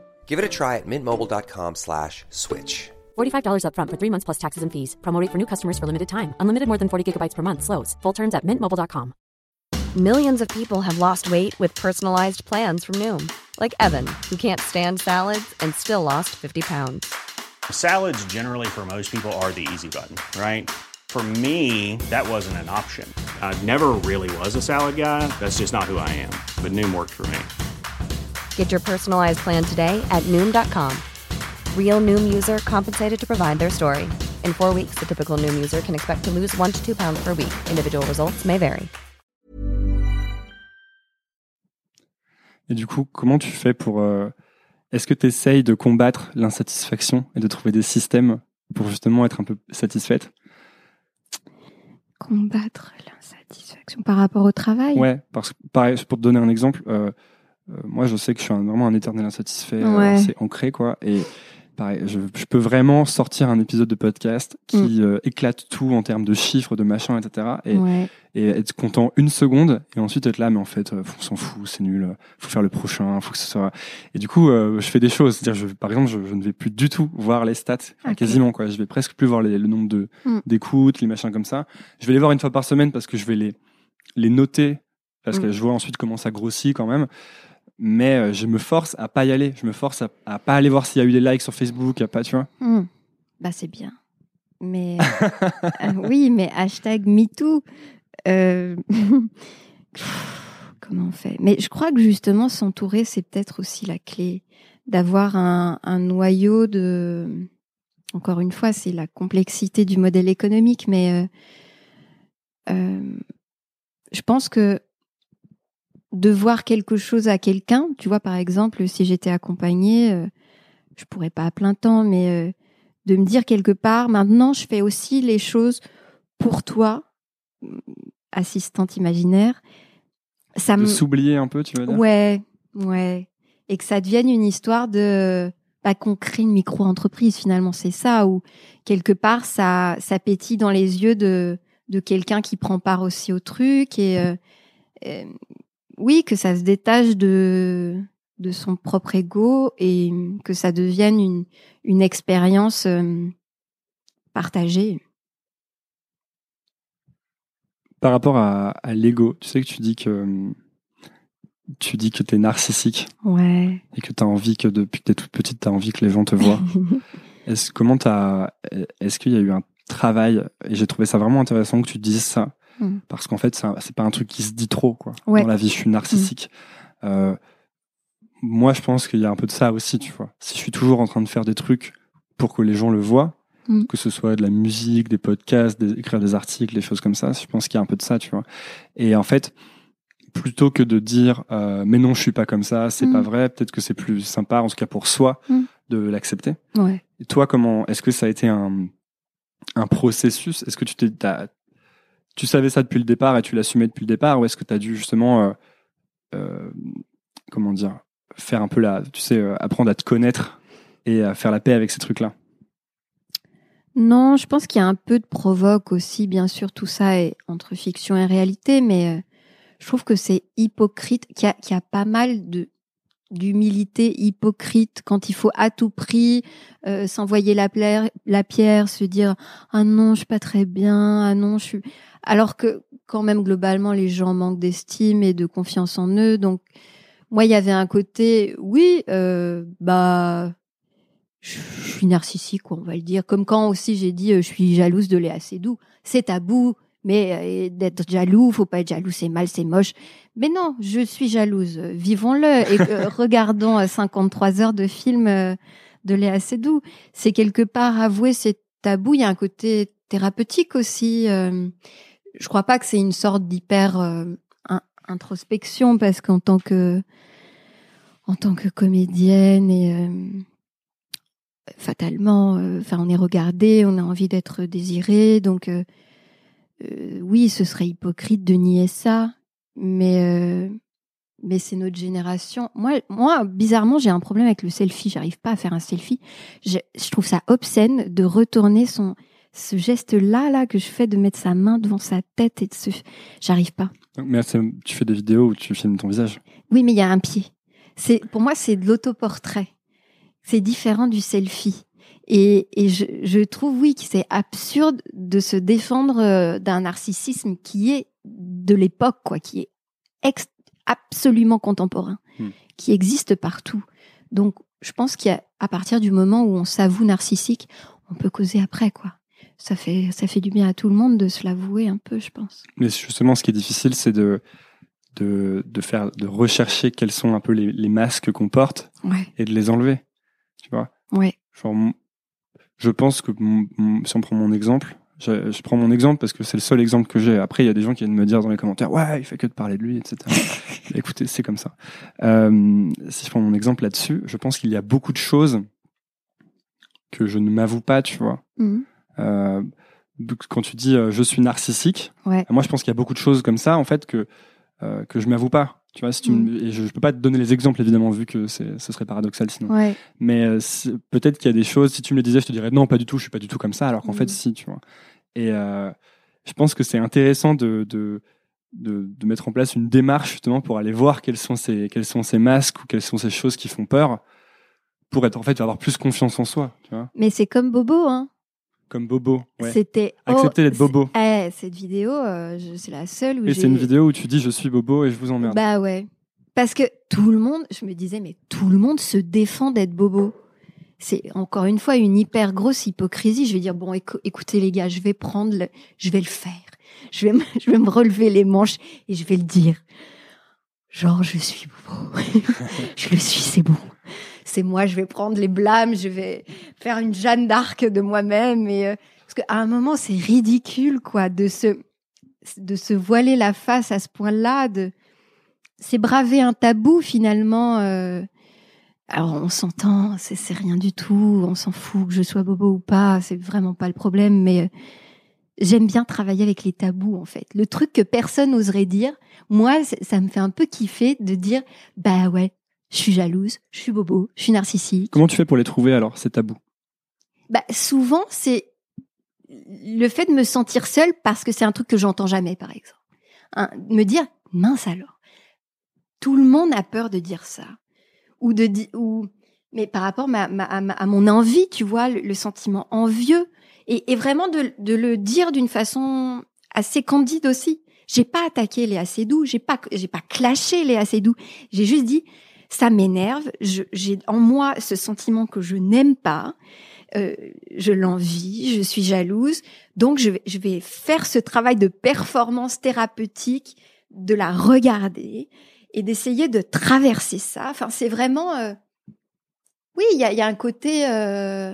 Give it a try at mintmobile.com slash switch. $45 upfront for three months plus taxes and fees. Promo rate for new customers for limited time. Unlimited more than 40 gigabytes per month. Slows. Full terms at mintmobile.com. Millions of people have lost weight with personalized plans from Noom, like Evan, who can't stand salads and still lost 50 pounds. Salads, generally, for most people, are the easy button, right? For me, that wasn't an option. I never really was a salad guy. That's just not who I am. But Noom worked for me. Get your personalized plan today at Noom.com. Real Noom user compensated to provide their story. In four weeks, the typical Noom user can expect to lose one to two pounds per week. Individual results may vary. Et du coup, comment tu fais pour... euh, Est-ce que tu essayes de combattre l'insatisfaction et de trouver des systèmes pour justement être un peu satisfaite? Combattre l'insatisfaction par rapport au travail? Ouais, parce que pareil, pour te donner un exemple, euh, moi je sais que je suis un- vraiment un éternel insatisfait, euh, Ouais. c'est ancré quoi. Et pareil, je, je peux vraiment sortir un épisode de podcast qui euh, éclate tout en termes de chiffres, de machin, etc. Et, Ouais. et être content une seconde et ensuite être là, mais en fait, euh, on s'en fout, c'est nul, euh, faut faire le prochain, faut que ce soit. Et du coup, euh, je fais des choses. C'est-à-dire, je, par exemple, je, je ne vais plus du tout voir les stats, quasiment quoi. Je vais presque plus voir les- le nombre de Mm. d'écoutes, les machins comme ça. Je vais les voir une fois par semaine parce que je vais les les noter parce que Mm. je vois ensuite comment ça grossit quand même. Mais euh, je me force à pas y aller. Je me force à, à pas aller voir s'il y a eu des likes sur Facebook, pas, tu vois. Hmm. Bah c'est bien. Mais euh, oui, mais hashtag MeToo. Euh... Comment on fait? Mais je crois que justement s'entourer, c'est peut-être aussi la clé d'avoir un, noyau de. Encore une fois, c'est la complexité du modèle économique, mais euh, euh, je pense que de voir quelque chose à quelqu'un, tu vois, par exemple, si j'étais accompagnée, euh, je pourrais pas à plein temps, mais euh, de me dire quelque part, maintenant, je fais aussi les choses pour toi, mm, assistante imaginaire. Ça De s'oublier un peu, tu veux dire? Ouais, ouais. Et que ça devienne une histoire de bah, qu'on crée une micro-entreprise finalement, c'est ça, où quelque part ça, ça pétille dans les yeux de, de quelqu'un qui prend part aussi au truc et euh, oui, que ça se détache de, de son propre ego et que ça devienne une, une expérience euh, partagée. Par rapport à, à l'ego, tu sais que tu dis que tu dis que t'es narcissique Ouais. et que t'as envie que depuis que t'es toute petite, t'as envie que les gens te voient. Est-ce comment Est-ce qu'il y a eu un travail et j'ai trouvé ça vraiment intéressant que tu dises ça Mm. parce qu'en fait c'est pas un truc qui se dit trop quoi. Ouais. Dans la vie, je suis narcissique. Euh, moi, je pense qu'il y a un peu de ça aussi, tu vois. Si je suis toujours en train de faire des trucs pour que les gens le voient, Mm. que ce soit de la musique, des podcasts, des, écrire des articles, des choses comme ça, je pense qu'il y a un peu de ça, tu vois. Et en fait, plutôt que de dire euh, mais non, je suis pas comme ça, c'est pas vrai, peut-être que c'est plus sympa, en tout cas pour soi, de l'accepter. ouais. Et toi, comment est-ce que ça a été un, un processus? Est-ce que tu t'es, tu savais ça depuis le départ et tu l'assumais depuis le départ, ou est-ce que tu as dû justement, euh, euh, comment dire, faire un peu la, tu sais, euh, apprendre à te connaître et à faire la paix avec ces trucs-là? Non, je pense qu'il y a un peu de provoque aussi, bien sûr, tout ça est entre fiction et réalité, mais je trouve que c'est hypocrite, qu'il y, y a pas mal de d'humilité hypocrite quand il faut à tout prix euh, s'envoyer la, pierre, se dire ah non je suis pas très bien, ah non je suis alors que quand même globalement les gens manquent d'estime et de confiance en eux donc moi il y avait un côté oui euh, bah je suis narcissique, on va le dire. Comme quand aussi j'ai dit euh, je suis jalouse de Léa Seydoux. C'est tabou, Mais euh, d'être jaloux, faut pas être jaloux, c'est mal, c'est moche. Mais non, je suis jalouse. Vivons-le et euh, regardons euh, 53 heures de film euh, de Léa Seydoux. C'est quelque part avouer ces tabous. Il y a un côté thérapeutique aussi. euh, je crois pas que c'est une sorte d'hyper euh, in- introspection parce qu'en tant que en tant que comédienne et euh, fatalement, euh, enfin, on est regardé, on a envie d'être désiré, donc euh, euh, oui, ce serait hypocrite de nier ça, mais euh, mais c'est notre génération. Moi, moi, bizarrement, j'ai un problème avec le selfie. J'arrive pas à faire un selfie. Je, je trouve ça obscène de retourner son ce geste-là, là que je fais de mettre sa main devant sa tête et de se. J'arrive pas. Mais tu fais des vidéos où tu filmes ton visage. Oui, mais il y a un pied. C'est pour moi, c'est de l'autoportrait. C'est différent du selfie. Et, et je, je trouve, oui, que c'est absurde de se défendre euh, d'un narcissisme qui est de l'époque, quoi, qui est ex- absolument contemporain, Hmm. qui existe partout. Donc, je pense qu'à partir du moment où on s'avoue narcissique, on peut causer après, quoi. Ça fait, ça fait du bien à tout le monde de se l'avouer un peu, je pense. Mais justement, ce qui est difficile, c'est de, de, de faire, de rechercher quels sont un peu les, les masques qu'on porte Ouais, et de les enlever. Tu vois? ouais. Genre, je pense que mon- mon- si on prend mon exemple, je, je prends mon exemple parce que c'est le seul exemple que j'ai. Après, il y a des gens qui viennent me dire dans les commentaires, ouais, il fait que de parler de lui, etc. Écoutez, c'est comme ça. Euh, si je prends mon exemple là-dessus, je pense qu'il y a beaucoup de choses que je ne m'avoue pas, tu vois. Mhm. Euh, quand tu dis euh, je suis narcissique, Ouais. moi je pense qu'il y a beaucoup de choses comme ça en fait que que je m'avoue pas. Tu vois, si tu me- et je, je peux pas te donner les exemples évidemment vu que ce serait paradoxal sinon. Ouais. Mais euh, peut-être qu'il y a des choses. Si tu me le disais, je te dirais non, pas du tout. Je suis pas du tout comme ça. Alors qu'en fait, si, tu vois. Et euh, je pense que c'est intéressant de, de de de mettre en place une démarche justement pour aller voir quels sont ces quels sont ces masques ou quelles sont ces choses qui font peur pour être en fait avoir plus confiance en soi. Tu vois, Mais c'est comme Bobo, hein. Comme Bobo. Ouais. C'était Accepter d'être c'est- bobo. Eh, cette vidéo, euh, je- c'est la seule où Et c'est une vidéo où tu dis je suis Bobo et je vous emmerde. Bah ouais. Parce que tout le monde, je me disais, mais tout le monde se défend d'être bobo. C'est encore une fois une hyper grosse hypocrisie. Je vais dire bon, écou- écoutez les gars, je vais prendre, le, je vais le faire. Je vais, me, je vais me relever les manches et je vais le dire. Genre, je suis bobo. je le suis, c'est bon. C'est moi, je vais prendre les blâmes, je vais faire une Jeanne d'Arc de moi-même. Et euh, parce qu'à un moment, c'est ridicule, quoi, de se de se voiler la face à ce point-là, de c'est braver un tabou finalement. euh. Alors on s'entend, c'est rien du tout, on s'en fout que je sois bobo ou pas, c'est vraiment pas le problème. Mais euh, j'aime bien travailler avec les tabous en fait. Le truc que personne n'oserait dire, moi ça me fait un peu kiffer de dire bah ouais, je suis jalouse, je suis bobo, je suis narcissique. Comment tu fais pour les trouver alors ces tabous? Bah, souvent, c'est le fait de me sentir seule parce que c'est un truc que j'entends jamais, par exemple. Hein, me dire, mince alors, tout le monde a peur de dire ça. Ou de ou, mais par rapport ma- ma- à, ma- à mon envie, tu vois, le, le sentiment envieux. Et, et vraiment de, de le dire d'une façon assez candide aussi. J'ai pas attaqué Léa Seydoux, j'ai pas, j'ai pas clashé Léa Seydoux. J'ai juste dit, ça m'énerve, j'ai en moi ce sentiment que je n'aime pas. Euh, je l'envie, je suis jalouse. Donc, je vais, je vais faire ce travail de performance thérapeutique, de la regarder et d'essayer de traverser ça. Enfin, c'est vraiment... euh, Oui, il y a, y a un côté... euh,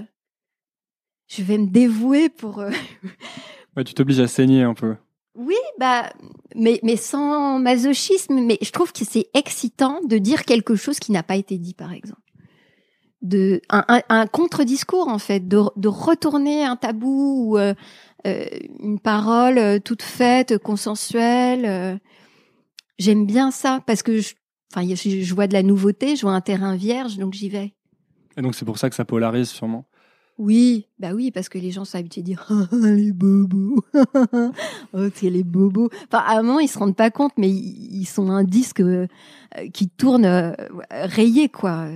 Je vais me dévouer pour... euh, Ouais, tu t'obliges à saigner un peu. Oui, bah, mais, mais sans masochisme. Mais je trouve que c'est excitant de dire quelque chose qui n'a pas été dit, par exemple. De, un, contre-discours, en fait, de, retourner un tabou ou euh, euh, une parole euh, toute faite, consensuelle. J'aime bien ça parce que je, enfin, je vois de la nouveauté, je vois un terrain vierge, donc j'y vais. Et donc c'est pour ça que ça polarise sûrement. Oui, bah oui, parce que les gens sont habitués à dire Ah, les bobos, oh c'est les bobos. Enfin, à un moment ils se rendent pas compte, mais ils, sont un disque euh, qui tourne euh, rayé quoi.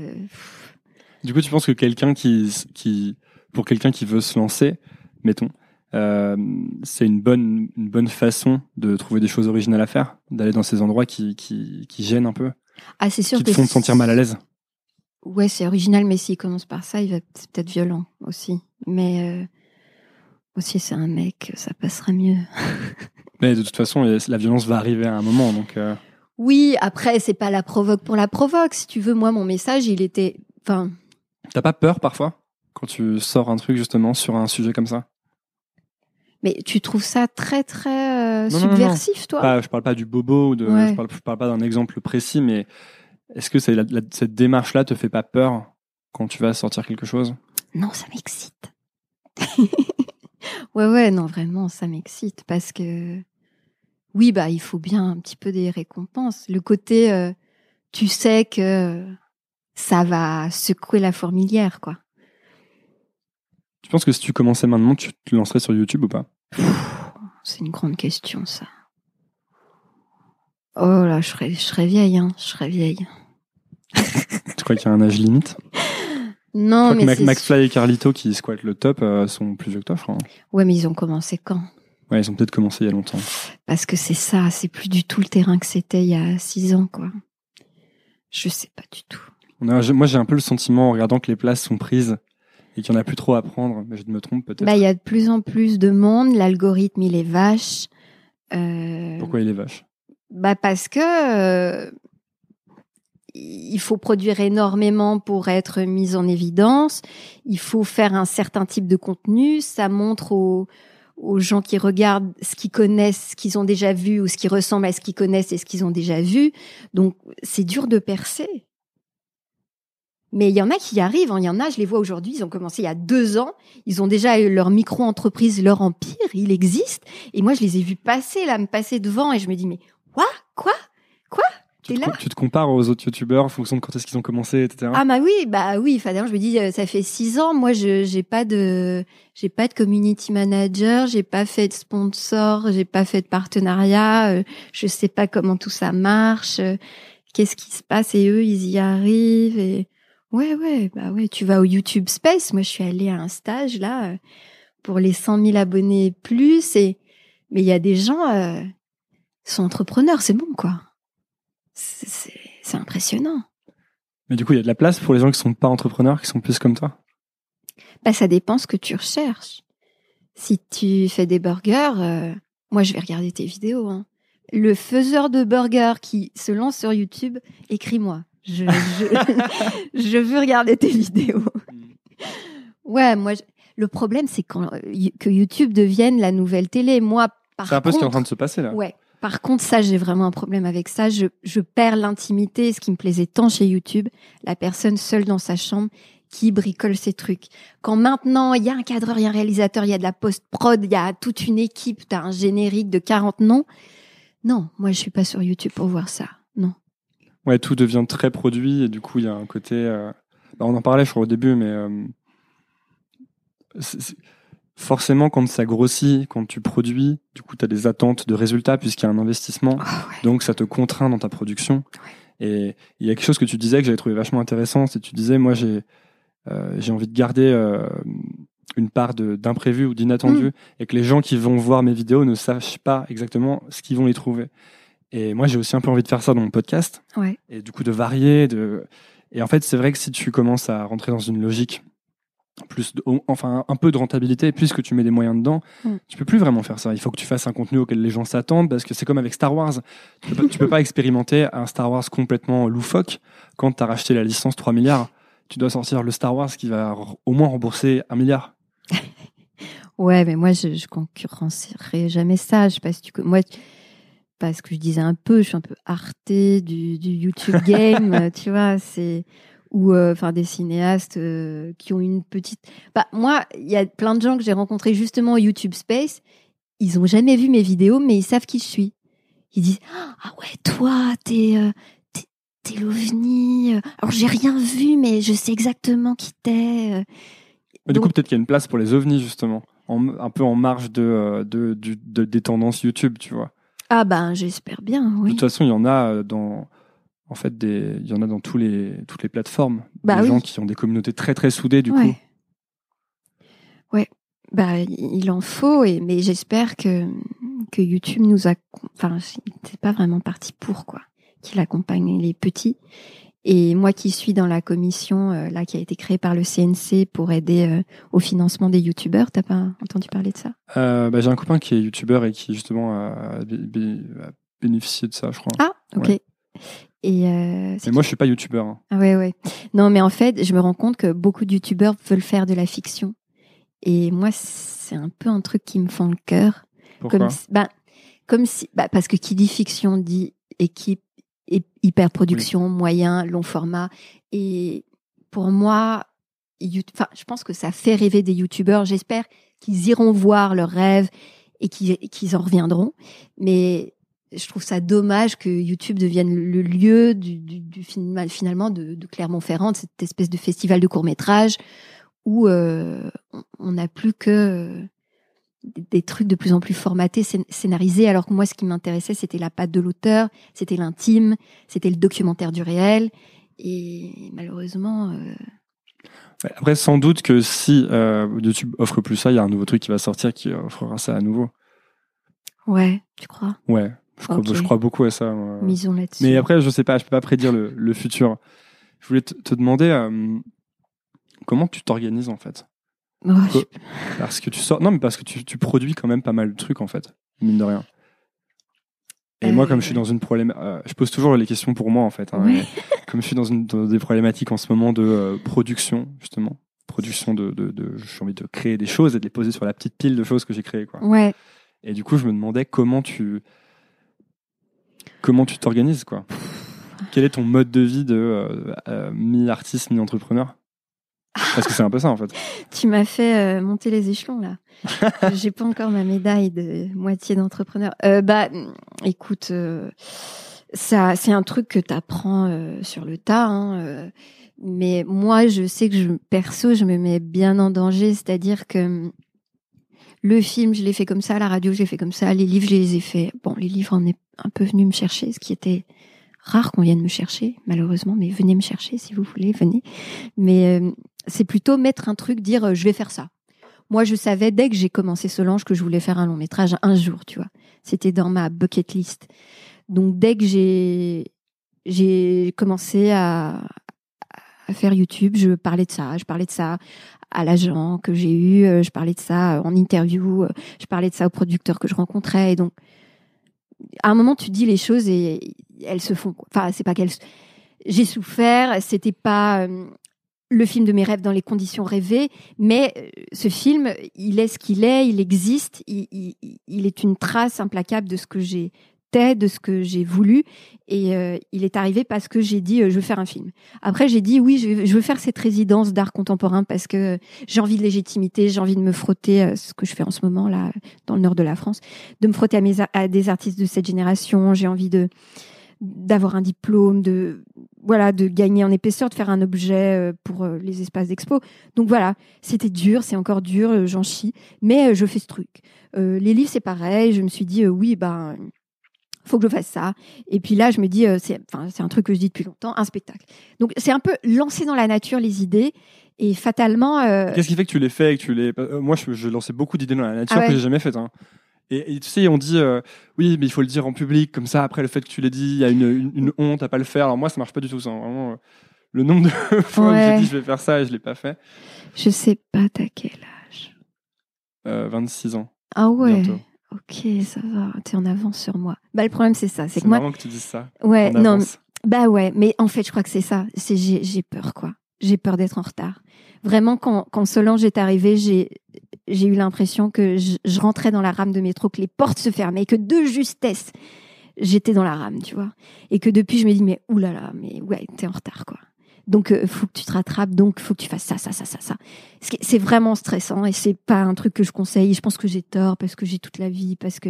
Du coup, tu penses que quelqu'un qui, qui, pour quelqu'un qui veut se lancer, mettons, euh, c'est une bonne, une bonne façon de trouver des choses originales à faire, d'aller dans ces endroits qui, qui, qui gênent un peu, Ah, c'est sûr qui que te font te sentir mal à l'aise. Ouais, c'est original, mais s'il commence par ça, il va c'est peut-être violent aussi. Mais euh, aussi, c'est un mec, ça passera mieux. Mais de toute façon, la violence va arriver à un moment, donc. euh, Oui, après, c'est pas la provoque pour la provoque. Si tu veux, moi, mon message, il était. Enfin, T'as pas peur parfois quand tu sors un truc justement sur un sujet comme ça? Mais tu trouves ça très, très euh, Non, non, non, non. subversif, toi? Pas- Je parle pas du bobo ou de. Ouais. Je, parle, je parle pas d'un exemple précis, mais est-ce que c'est la- la- cette démarche-là te fait pas peur quand tu vas sortir quelque chose? Non, ça m'excite. ouais, ouais, non, vraiment, ça m'excite parce que oui, bah, il faut bien un petit peu des récompenses. Le côté, euh, tu sais que ça va secouer la fourmilière, quoi. Tu penses que si tu commençais maintenant, tu te lancerais sur YouTube ou pas? C'est une grande question, ça. Oh là, je serais, je serais vieille, hein, je serais vieille. Tu crois qu'il y a un âge limite? Non, Je crois que mais Mac- McFly et Carlito qui squattent le top euh, sont plus vieux que toi, je crois. Ouais, mais ils ont commencé quand? Ouais, ils ont peut-être commencé il y a longtemps. Parce que c'est ça, c'est plus du tout le terrain que c'était il y a six ans, quoi. Je sais pas du tout. On a- j'ai- moi, j'ai un peu le sentiment en regardant que les places sont prises et qu'il n'y en a plus trop à prendre, mais je me trompe peut-être. Bah, il y a de plus en plus de monde. L'algorithme, il est vache. Euh, Pourquoi il est vache? Bah parce que euh, il faut produire énormément pour être mis en évidence. Il faut faire un certain type de contenu. Ça montre aux, aux gens qui regardent ce qu'ils connaissent, ce qu'ils ont déjà vu ou ce qui ressemble à ce qu'ils connaissent et ce qu'ils ont déjà vu. Donc c'est dur de percer. Mais il y en a qui y arrivent. hein. Il y en a, je les vois aujourd'hui. Ils ont commencé il y a deux ans. Ils ont déjà eu leur micro-entreprise, leur empire. Il existe. Et moi, je les ai vus passer là, me passer devant, et je me dis mais quoi, quoi, tu te, là co- tu te compares aux autres youtubeurs en fonction de quand est-ce qu'ils ont commencé, etc. Ah bah oui, bah oui. Enfin, d'ailleurs, je me dis, euh, ça fait six ans. Moi, je j'ai pas de j'ai pas de community manager, j'ai pas fait de sponsor, j'ai pas fait de partenariat. euh, je sais pas comment tout ça marche. euh, Qu'est-ce qui se passe Et eux, ils y arrivent. Et ouais, ouais, bah ouais. Tu vas au YouTube Space. Moi, je suis allée à un stage là pour les 100 000 abonnés et plus. Et mais il y a des gens euh, sont entrepreneurs, c'est bon quoi. C'est- impressionnant. Mais du coup, il y a de la place pour les gens qui sont pas entrepreneurs, qui sont plus comme toi? Bah, ça dépend ce que tu recherches. Si tu fais des burgers, euh, moi je vais regarder tes vidéos. hein. Le faiseur de burgers qui se lance sur YouTube, écris-moi. Je, je, je veux regarder tes vidéos. Ouais, moi, je- le problème c'est quand, euh, que YouTube devienne la nouvelle télé. Moi, par C'est un peu ce qui est en train de se passer là. Ouais. Par contre, ça, j'ai vraiment un problème avec ça. Je, perds l'intimité, ce qui me plaisait tant chez YouTube, la personne seule dans sa chambre qui bricole ses trucs. Quand maintenant, il y a un cadreur, il y a un réalisateur, il y a de la post-prod, il y a toute une équipe, t'as un générique de 40 noms. Non, moi, je suis pas sur YouTube pour voir ça. Non. Ouais, tout devient très produit et du coup, il y a un côté. euh, bah, on en parlait, je crois, au début, mais euh, forcément, quand ça grossit, quand tu produis, du coup, tu as des attentes de résultats puisqu'il y a un investissement. Ah Donc, ça te contraint dans ta production. Et il y a quelque chose que tu disais que j'avais trouvé vachement intéressant, c'est que tu disais, moi, j'ai euh, j'ai envie de garder euh, une part d'imprévu ou d'inattendu Mm. et que les gens qui vont voir mes vidéos ne sachent pas exactement ce qu'ils vont y trouver. Et moi, j'ai aussi un peu envie de faire ça dans mon podcast Ouais. et du coup de varier. De... Et en fait, c'est vrai que si tu commences à rentrer dans une logique plus, de- enfin un peu de rentabilité, puisque tu mets des moyens dedans, Mm. tu peux plus vraiment faire ça. Il faut que tu fasses un contenu auquel les gens s'attendent, parce que c'est comme avec Star Wars. Tu peux, tu peux pas expérimenter un Star Wars complètement loufoque quand tu as racheté la licence 3 milliards. Tu dois sortir le Star Wars qui va au moins rembourser un milliard. Ouais, mais moi, je, je concurrencerai jamais ça. Je sais pas si tu, moi, parce que je disais un peu, je suis un peu artée du, du YouTube game, tu vois, c'est ou euh, enfin des cinéastes euh, qui ont une petite. Bah moi, il y a plein de gens que j'ai rencontrés justement au YouTube Space. Ils ont jamais vu mes vidéos, mais ils savent qui je suis. Ils disent ah ouais, toi, t'es euh, t'es- l'ovni. Alors j'ai rien vu, mais je sais exactement qui t'es. Mais du Donc- coup, peut-être qu'il y a une place pour les ovnis, justement. En- un peu en marge de, de, de- des tendances YouTube, tu vois. Ah ben j'espère bien, De oui. toute façon, il y en a dans, en fait, des, il y en a dans tous les, toutes les plateformes. Bah des oui. gens qui ont des communautés très très soudées, du ouais. coup. Ouais. Bah, il en faut, et, mais j'espère que, que YouTube nous a, enfin, c'est pas vraiment parti pour, quoi. Qu'il accompagne les petits Et moi qui suis dans la commission euh, là qui a été créée par le CNC pour aider euh, au financement des youtubeurs, t'as pas entendu parler de ça? Euh, bah, j'ai un copain qui est youtubeur et qui justement a, bé- bé- a bénéficié de ça, je crois. Ah, ok. Ouais. Et euh, Mais moi, je suis pas youtubeur. hein. Ah ouais, ouais. Non, mais en fait, je me rends compte que beaucoup de youtubeurs veulent faire de la fiction. Et moi, c'est un peu un truc qui me fend le cœur. Pourquoi? Comme si, bah, comme si, bah, parce que qui dit fiction dit équipe, hyper production, moyen, long format. Et pour moi, you- je pense que ça fait rêver des youtubeurs. J'espère qu'ils iront voir leurs rêves et qu'ils qu'ils en reviendront. Mais je trouve ça dommage que YouTube devienne le lieu du, du, du film- finalement de, de Clermont-Ferrand, cette espèce de festival de court métrage où euh, on- n'a plus que euh, des- trucs de plus en plus formatés, scén- scénarisés, alors que moi, ce qui m'intéressait, c'était la patte de l'auteur, c'était l'intime, c'était le documentaire du réel. Et malheureusement, euh, Après, sans doute que si euh, YouTube offre plus ça, il y a un nouveau truc qui va sortir qui offrira ça à nouveau. ouais, tu crois? Ouais, je crois, Ok. je crois beaucoup à ça. moi. Misons là-dessus. Mais après, je sais pas, je peux pas prédire le, le futur. Je voulais te, te demander euh, comment tu t'organises en fait? Oh, je- Parce que tu sors. Non, mais parce que tu, tu produis quand même pas mal de trucs en fait, mine de rien. Et moi, Euh, comme je suis dans une problème, euh, je pose toujours les questions pour moi en fait. hein, comme je suis dans, une, dans des problématiques en ce moment de euh, production justement, production de, de, de j'ai envie de créer des choses et de les poser sur la petite pile de choses que j'ai créées quoi. Ouais. Et du coup, je me demandais comment tu comment tu t'organises quoi? Quel est ton mode de vie de euh, euh, mi-artiste, mi-entrepreneur? Parce que c'est un peu ça en fait. Tu m'as fait euh, monter les échelons là. J'ai pas encore ma médaille de moitié d'entrepreneur. Bah, écoute, ça, c'est un truc que tu apprends sur le tas. hein, mais moi, je sais que je, perso, je me mets bien en danger. C'est-à-dire que le film, je l'ai fait comme ça, la radio, je l'ai fait comme ça, les livres, je les ai fait. Bon, les livres, on est un peu venu me chercher, ce qui était rare qu'on vienne me chercher, malheureusement. Mais venez me chercher si vous voulez, venez. Mais euh, c'est plutôt mettre un truc, dire euh, je vais faire ça. Moi, je savais dès que j'ai commencé Solange que je voulais faire un long métrage un jour, tu vois. C'était dans ma bucket list. Donc dès que j'ai j'ai commencé à faire YouTube, je parlais de ça, je parlais de ça à l'agent que j'ai eu, euh, je parlais de ça en interview, euh, je parlais de ça aux producteurs que je rencontrais. Et donc, à un moment, tu dis les choses et elles se font. Enfin, c'est pas qu'elles. J'ai souffert. C'était pas euh, le film de mes rêves dans les conditions rêvées, mais euh, ce film, il est ce qu'il est, il existe, il est une trace implacable de ce que j'ai de ce que j'ai voulu, et euh, il est arrivé parce que j'ai dit euh, je veux faire un film. Après j'ai dit oui je veux, faire cette résidence d'art contemporain parce que j'ai envie de légitimité, j'ai envie de me frotter, euh, ce que je fais en ce moment là dans le nord de la France, de me frotter à, à des artistes de cette génération. J'ai envie de d'avoir un diplôme, de voilà, de gagner en épaisseur, de faire un objet euh, pour les espaces d'expo. Donc voilà, c'était dur, c'est encore dur, j'en chie, mais je fais ce truc. Les livres, c'est pareil. Je me suis dit oui, ben faut que je fasse ça. Et puis là, je me dis, euh, c'est, enfin, c'est un truc que je dis depuis longtemps, un spectacle. Donc c'est un peu lancer dans la nature les idées et fatalement. euh, Qu'est-ce qui fait que tu l'as fait et que tu l'es euh, Moi, je, je lançais beaucoup d'idées dans la nature Ah ouais. que j'ai jamais faites. hein. Et, et tu sais, on dit euh, oui, mais il faut le dire en public, comme ça. Après, le fait que tu l'aies dit, il y a une, une, une honte à pas le faire. Alors moi, ça marche pas du tout. Ça, vraiment, euh, le nombre de fois où Ouais. j'ai dit je vais faire ça et je l'ai pas fait. je sais pas t'as quel âge. Euh, 26 ans. Ah ouais. Bientôt. Ok, ça va. T'es en avance sur moi. Bah le problème c'est ça, c'est que moi, marrant que tu dises ça. ouais, non. Bah ouais, mais en fait, je crois que c'est ça. C'est j'ai peur quoi. J'ai peur d'être en retard. Vraiment, quand quand Solange est arrivée, j'ai j'ai eu l'impression que je, je rentrais dans la rame de métro, que les portes se fermaient, que de justesse, j'étais dans la rame, tu vois. Et que depuis, je me dis mais oulala, mais ouais, t'es en retard quoi. Donc euh, faut que tu te rattrapes, donc faut que tu fasses ça, ça, ça, ça, ça. C'est vraiment stressant et c'est pas un truc que je conseille. Je pense que j'ai tort parce que j'ai toute la vie, parce que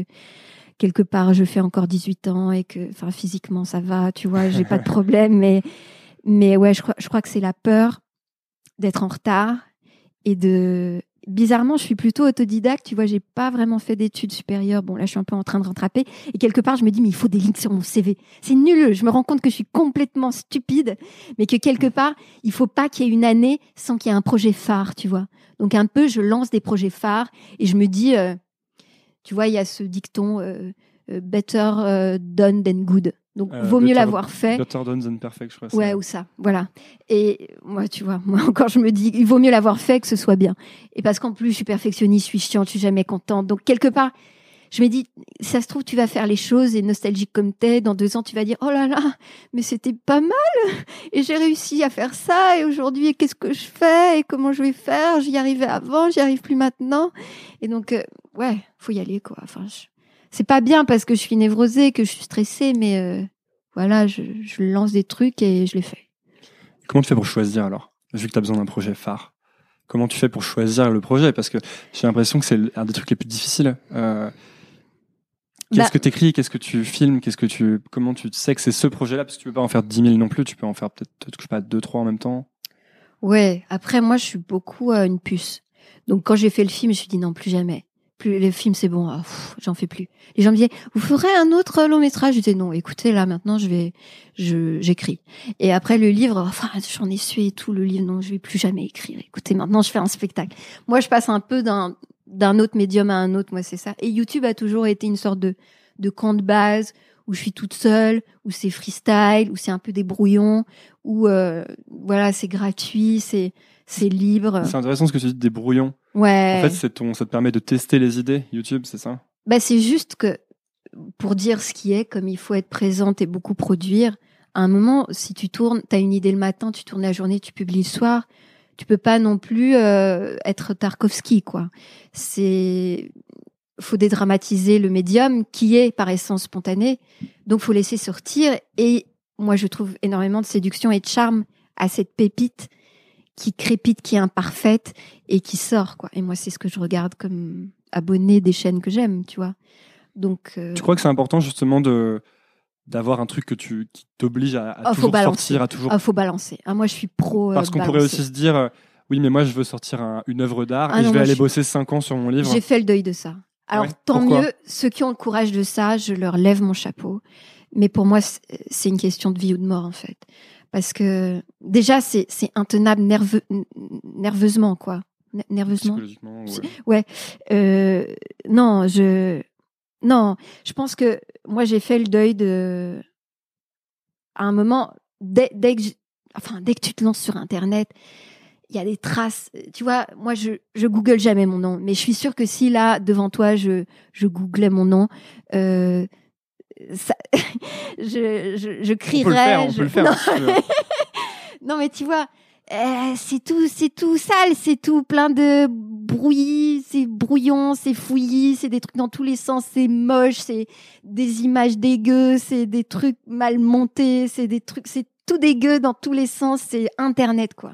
quelque part je fais encore 18 ans et que enfin physiquement ça va tu vois j'ai pas de problème mais mais ouais je crois je crois que c'est la peur d'être en retard et de bizarrement je suis plutôt autodidacte tu vois j'ai pas vraiment fait d'études supérieures. Bon là je suis un peu en train de rattraper. Et quelque part je me dis mais il faut des lignes sur mon CV c'est nul. Je me rends compte que je suis complètement stupide mais que quelque part il faut pas qu'il y ait une année sans qu'il y ait un projet phare tu vois. Donc un peu je lance des projets phares et je me dis euh, tu vois, il y a ce dicton euh, euh, better euh, done than good. Donc, Euh, vaut mieux l'avoir fait. Better done than perfect, je crois. Ouais, ou ça, voilà. Et moi, tu vois, moi encore, je me dis, il vaut mieux l'avoir fait que ce soit bien. Et parce qu'en plus, je suis perfectionniste, je suis chiante, je suis jamais contente. Donc, quelque part, je me dis, ça se trouve, tu vas faire les choses et nostalgique comme t'es, dans deux ans, tu vas dire, oh là là, mais c'était pas mal. Et j'ai réussi à faire ça. Et aujourd'hui, qu'est-ce que je fais? Et comment je vais faire? J'y arrivais avant, j'y arrive plus maintenant. Et donc, euh, ouais, faut y aller, quoi. Enfin, je- c'est pas bien parce que je suis névrosée, que je suis stressée, mais euh, voilà, je, je lance des trucs et je les fais. Comment tu fais pour choisir alors Vu que tu as besoin d'un projet phare? Comment tu fais pour choisir le projet? Parce que j'ai l'impression que c'est un des trucs les plus difficiles. Euh, Qu'est-ce Bah- que tu écris Qu'est-ce que tu filmes Qu'est-ce que tu comment tu sais que c'est ce projet-là? Parce que tu peux pas en faire 10 000 non plus. Tu peux en faire peut-être je sais pas deux trois en même temps. Ouais, après moi je suis beaucoup euh, une puce. Donc quand j'ai fait le film, je me suis dit non, plus jamais. Plus le film c'est bon, ah, j'en fais plus. Les gens me disaient "Vous ferez un autre long métrage?" Je disais non, écoutez là maintenant je vais je j'écris. Et après le livre, enfin j'en ai sué tout le livre, non, je vais plus jamais écrire. Écoutez, maintenant je fais un spectacle. Moi je passe un peu d'un d'un autre médium à un autre, moi c'est ça. Et YouTube a toujours été une sorte de de camp de base où je suis toute seule, où c'est freestyle, où c'est un peu des brouillons, où euh, voilà, c'est gratuit, c'est c'est libre. C'est intéressant ce que tu dis des brouillons. Ouais. En fait, c'est ton ça te permet de tester les idées YouTube, c'est ça? Bah, c'est juste que pour dire ce qui est, comme il faut être présente et beaucoup produire, à un moment, si tu tournes, tu as une idée le matin, tu tournes la journée, tu publies le soir, tu peux pas non plus euh, être Tarkovsky, quoi. C'est faut dédramatiser le médium qui est par essence spontané, donc faut laisser sortir. Et moi, je trouve énormément de séduction et de charme à cette pépite qui crépite, qui est imparfaite et qui sort, quoi. Et moi, c'est ce que je regarde comme abonné des chaînes que j'aime, tu vois. Donc, euh, Tu crois que c'est important justement de d'avoir un truc que tu qui t'oblige à, à faut toujours sortir, à toujours ah, faut balancer. Ah, moi, je suis pro. euh, parce qu'on pourrait aussi se dire euh, oui mais moi je veux sortir un- une œuvre d'art Ah et non, je vais aller je- bosser 5 ans sur mon livre. J'ai fait le deuil de ça. Alors, Ouais, tant mieux, ceux qui ont le courage de ça, je leur lève mon chapeau. Mais pour moi, c'est une question de vie ou de mort, en fait. Parce que, déjà, c'est c'est intenable nerveux, nerveusement, quoi. Nerveusement. Psychologiquement, ouais. Ouais. Euh, non, je. Non, je pense que moi, j'ai fait le deuil de. À un moment, dès, dès que. je- Enfin, dès que tu te lances sur Internet, il y a des traces. Tu vois, moi, je, je Google jamais mon nom, mais je suis sûre que si là, devant toi, je, je googlais mon nom, euh, ça, je, je, je On crierais. peut le faire, on je- peut le faire. Non. mais tu vois, euh, c'est tout, c'est tout sale, c'est tout plein de brouillis, c'est brouillon, c'est fouillis, c'est des trucs dans tous les sens, c'est moche, c'est des images dégueu, c'est des trucs mal montés, c'est des trucs, c'est tout dégueu dans tous les sens, c'est Internet, quoi.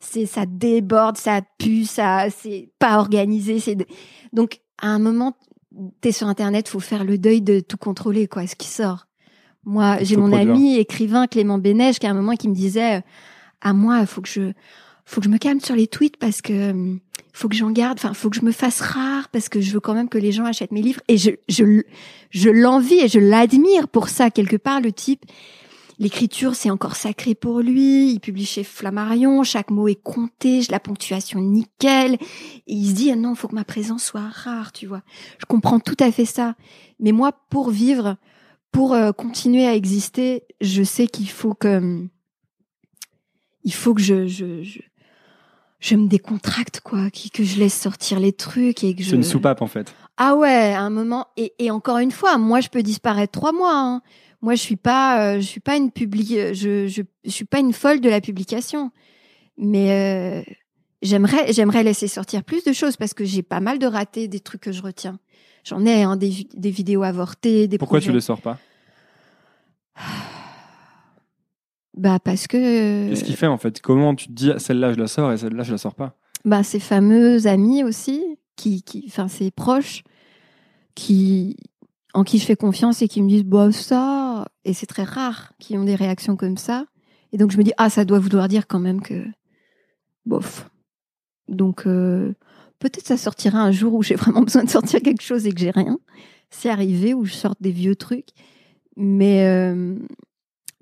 C'est, ça déborde, ça pue, ça, c'est pas organisé, c'est, de- donc, à un moment, t'es sur Internet, faut faire le deuil de tout contrôler, quoi, ce qui sort. Moi, j'ai mon produire. ami écrivain Clément Bénèche qui à un moment qui me disait, euh, à moi, faut que je, faut que je me calme sur les tweets parce que hum, faut que j'en garde, enfin, faut que je me fasse rare parce que je veux quand même que les gens achètent mes livres et je, je, je l'envie et je l'admire pour ça quelque part le type. L'écriture, c'est encore sacré pour lui. Il publie chez Flammarion. Chaque mot est compté. La ponctuation nickel. Et il se dit, ah non, faut que ma présence soit rare, tu vois. Je comprends tout à fait ça. Mais moi, pour vivre, pour euh, continuer à exister, je sais qu'il faut que, il faut que je, je, je, je me décontracte, quoi, que je laisse sortir les trucs et que je. C'est une soupape en fait. Ah ouais, à un moment. Et, et encore une fois, moi, je peux disparaître trois mois. hein. Moi, je suis pas, euh, je suis pas une publi, euh, je, je, je suis pas une folle de la publication. Mais euh, j'aimerais, j'aimerais laisser sortir plus de choses parce que j'ai pas mal de ratés des trucs que je retiens. J'en ai hein, des, des vidéos avortées, des Pourquoi projets. tu les sors pas? Bah parce que. Qu'est-ce qu'il fait en fait? Comment tu te dis ah, celle-là je la sors et celle-là je la sors pas? Bah, ces fameux amis aussi, qui, qui, enfin, ces proches, qui, en qui je fais confiance et qui me disent, bah, ça, et c'est très rare qui ont des réactions comme ça. Et donc, je me dis, ah, ça doit vouloir dire quand même que, bof. Donc, euh, peut-être ça sortira un jour où j'ai vraiment besoin de sortir quelque chose et que j'ai rien. C'est arrivé où je sorte des vieux trucs. Mais, euh,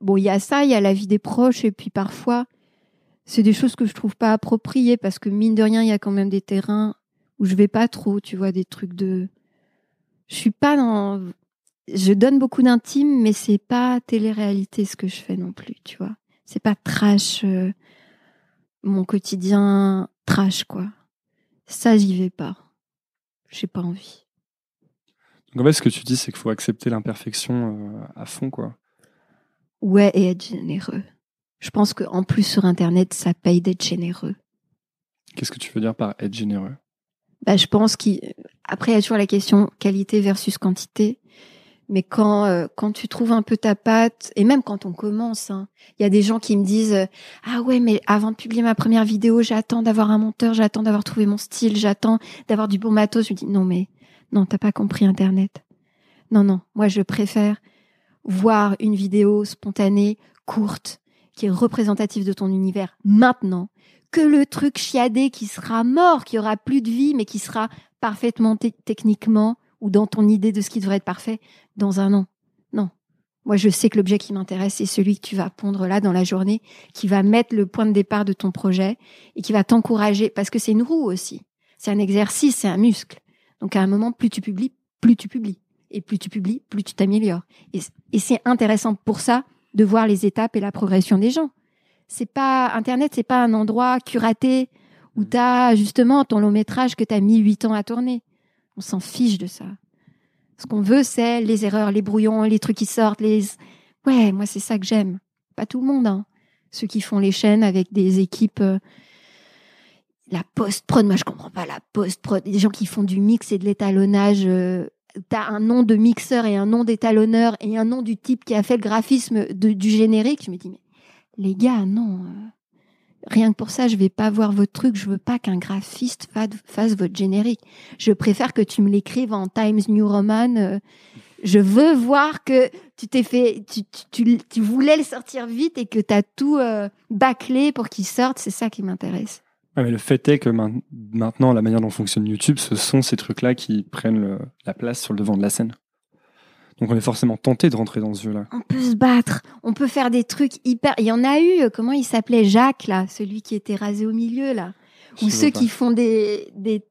bon, il y a ça, il y a la vie des proches, et puis parfois, c'est des choses que je trouve pas appropriées parce que mine de rien, il y a quand même des terrains où je vais pas trop, tu vois, des trucs de. Je suis pas dans. je donne beaucoup d'intime, mais c'est pas télé-réalité ce que je fais non plus, tu vois. C'est pas trash, euh, mon quotidien trash, quoi. Ça, j'y vais pas. J'ai pas envie. Donc en fait, ce que tu dis, c'est qu'il faut accepter l'imperfection euh, à fond, quoi. Ouais, et être généreux. Je pense qu'en plus sur Internet, ça paye d'être généreux. Qu'est-ce que tu veux dire par être généreux? Bah, je pense qu'après, il y a toujours la question qualité versus quantité. Mais quand euh, quand tu trouves un peu ta patte, et même quand on commence, hein, il y a des gens qui me disent euh, ah ouais mais avant de publier ma première vidéo, j'attends d'avoir un monteur, j'attends d'avoir trouvé mon style, j'attends d'avoir du bon matos. Je me dis non mais non t'as pas compris Internet. Non non, moi je préfère voir une vidéo spontanée, courte, qui est représentative de ton univers maintenant, que le truc chiadé qui sera mort, qui aura plus de vie, mais qui sera parfaitement techniquement ou dans ton idée de ce qui devrait être parfait dans un an. Non. Moi, je sais que l'objet qui m'intéresse, c'est celui que tu vas pondre là dans la journée, qui va mettre le point de départ de ton projet et qui va t'encourager, parce que c'est une roue aussi. C'est un exercice, c'est un muscle. Donc à un moment, plus tu publies, plus tu publies. Et plus tu publies, plus tu t'améliores. Et, et c'est intéressant pour ça de voir les étapes et la progression des gens. C'est pas Internet, c'est pas un endroit curaté où tu as justement ton long métrage que tu as mis huit ans à tourner. On s'en fiche de ça. Ce qu'on veut, c'est les erreurs, les brouillons, les trucs qui sortent, les. Ouais, moi, c'est ça que j'aime. Pas tout le monde, hein. Ceux qui font les chaînes avec des équipes. Euh, la post-prod, moi, je comprends pas la post-prod. Des gens qui font du mix et de l'étalonnage. Euh, T'as un nom de mixeur et un nom d'étalonneur et un nom du type qui a fait le graphisme du générique. Je me dis, mais les gars, non. Euh, rien que pour ça, je vais pas voir votre truc. Je veux pas qu'un graphiste fasse votre générique. Je préfère que tu me l'écrives en Times New Roman. Euh. Je veux voir que tu t'es fait, tu, voulais le sortir vite et que tu as tout euh, bâclé pour qu'il sorte. C'est ça qui m'intéresse. mais le fait est que maintenant, la manière dont fonctionne YouTube, ce sont ces trucs-là qui prennent la place sur le devant de la scène. Donc on est forcément tenté de rentrer dans ce jeu-là. On peut se battre, on peut faire des trucs hyper. Il y en a eu, euh, comment il s'appelait? Jacques là, celui qui était rasé au milieu là, ou ceux qui font des des.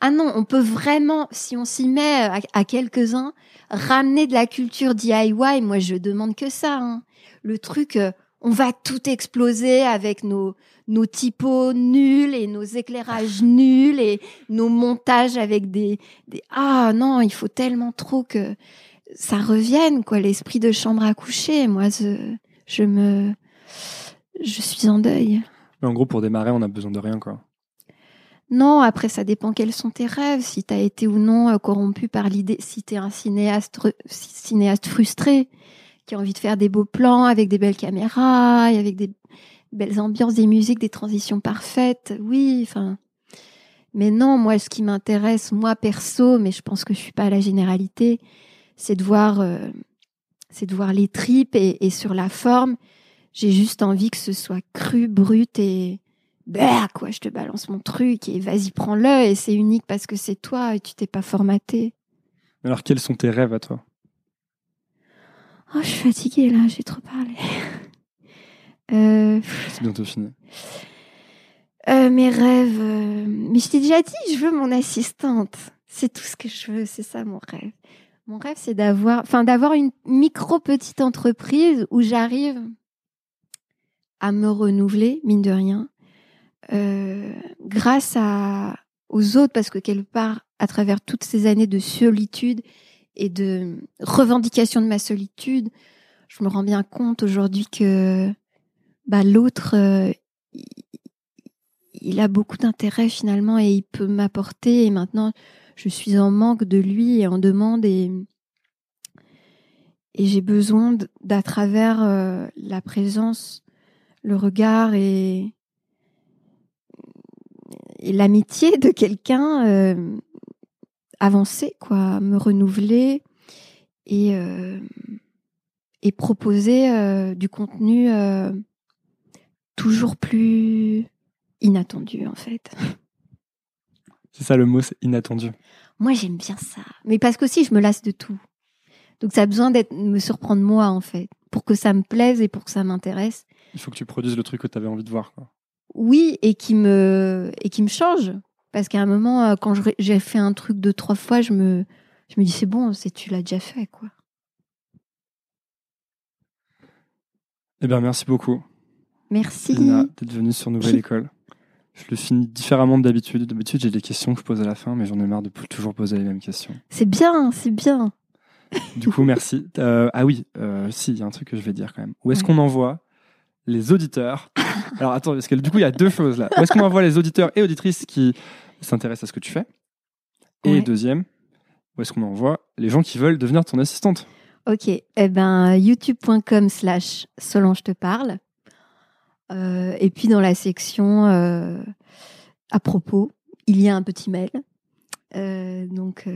Ah non, on peut vraiment, si on s'y met à, quelques-uns, ramener de la culture DIY. Moi, je demande que ça. Hein. Le truc, euh, on va tout exploser avec nos nos typos nuls et nos éclairages nuls et nos montages avec des, des ah non, il faut tellement trop que ça revienne, quoi, l'esprit de chambre à coucher. Moi, je, je me, je suis en deuil. Mais en gros, pour démarrer, on a besoin de rien, quoi. Non, après, ça dépend quels sont tes rêves, si tu as été ou non euh, corrompu par l'idée, si tu es un cinéaste, cinéaste frustré, qui a envie de faire des beaux plans avec des belles caméras, et avec des belles ambiances, des musiques, des transitions parfaites. Oui, enfin. Mais non, moi, ce qui m'intéresse, moi perso, mais je pense que je suis pas à la généralité, c'est de voir, euh, c'est de voir les tripes et, sur la forme. J'ai juste envie que ce soit cru, brut et bah quoi, je te balance mon truc et vas-y prends-le et c'est unique parce que c'est toi et tu t'es pas formaté. Alors quels sont tes rêves à toi? Oh, je suis fatiguée là, j'ai trop parlé. euh... C'est bientôt fini. Euh, mes rêves. Euh, mais je t'ai déjà dit, je veux mon assistante. C'est tout ce que je veux, c'est ça mon rêve. Mon rêve, c'est d'avoir, enfin, une micro petite entreprise où j'arrive à me renouveler, mine de rien, euh, grâce aux autres, parce que quelque part, à travers toutes ces années de solitude et de revendication de ma solitude, je me rends bien compte aujourd'hui que bah, l'autre, euh, il a beaucoup d'intérêt finalement et il peut m'apporter. Et maintenant, je suis en manque de lui et en demande et, et j'ai besoin d'à travers euh, la présence, le regard et, et l'amitié de quelqu'un euh, avancer, quoi, me renouveler et, euh, et proposer du contenu toujours plus inattendu en fait. C'est ça le mot, c'est inattendu. Moi, j'aime bien ça. Mais parce qu'aussi, je me lasse de tout. Donc, ça a besoin d'être, me surprendre moi, en fait, pour que ça me plaise et pour que ça m'intéresse. Il faut que tu produises le truc que tu avais envie de voir. Oui, et qui me, et qui me change. Parce qu'à un moment, euh, quand j'ai fait un truc deux, trois fois, je me, je me dis, c'est bon, tu l'as déjà fait, quoi. Eh bien, merci beaucoup. Merci. d'être venue sur Nouvelle École. Je le finis différemment de d'habitude. D'habitude, j'ai des questions que je pose à la fin, mais j'en ai marre de toujours poser les mêmes questions. C'est bien, c'est bien. Du coup, merci. Euh, ah oui, euh, si, il y a un truc que je vais dire quand même. Où est-ce Ouais. qu'on envoie les auditeurs Alors attends, parce que du coup, il y a deux choses là. Où est-ce qu'on envoie les auditeurs et auditrices qui s'intéressent à ce que tu fais? Et Ouais. deuxième, où est-ce qu'on envoie les gens qui veulent devenir ton assistante? Ok, eh ben youtube.com slash Solange te parle. Euh, et puis dans la section euh, à propos, il y a un petit mail. Euh, donc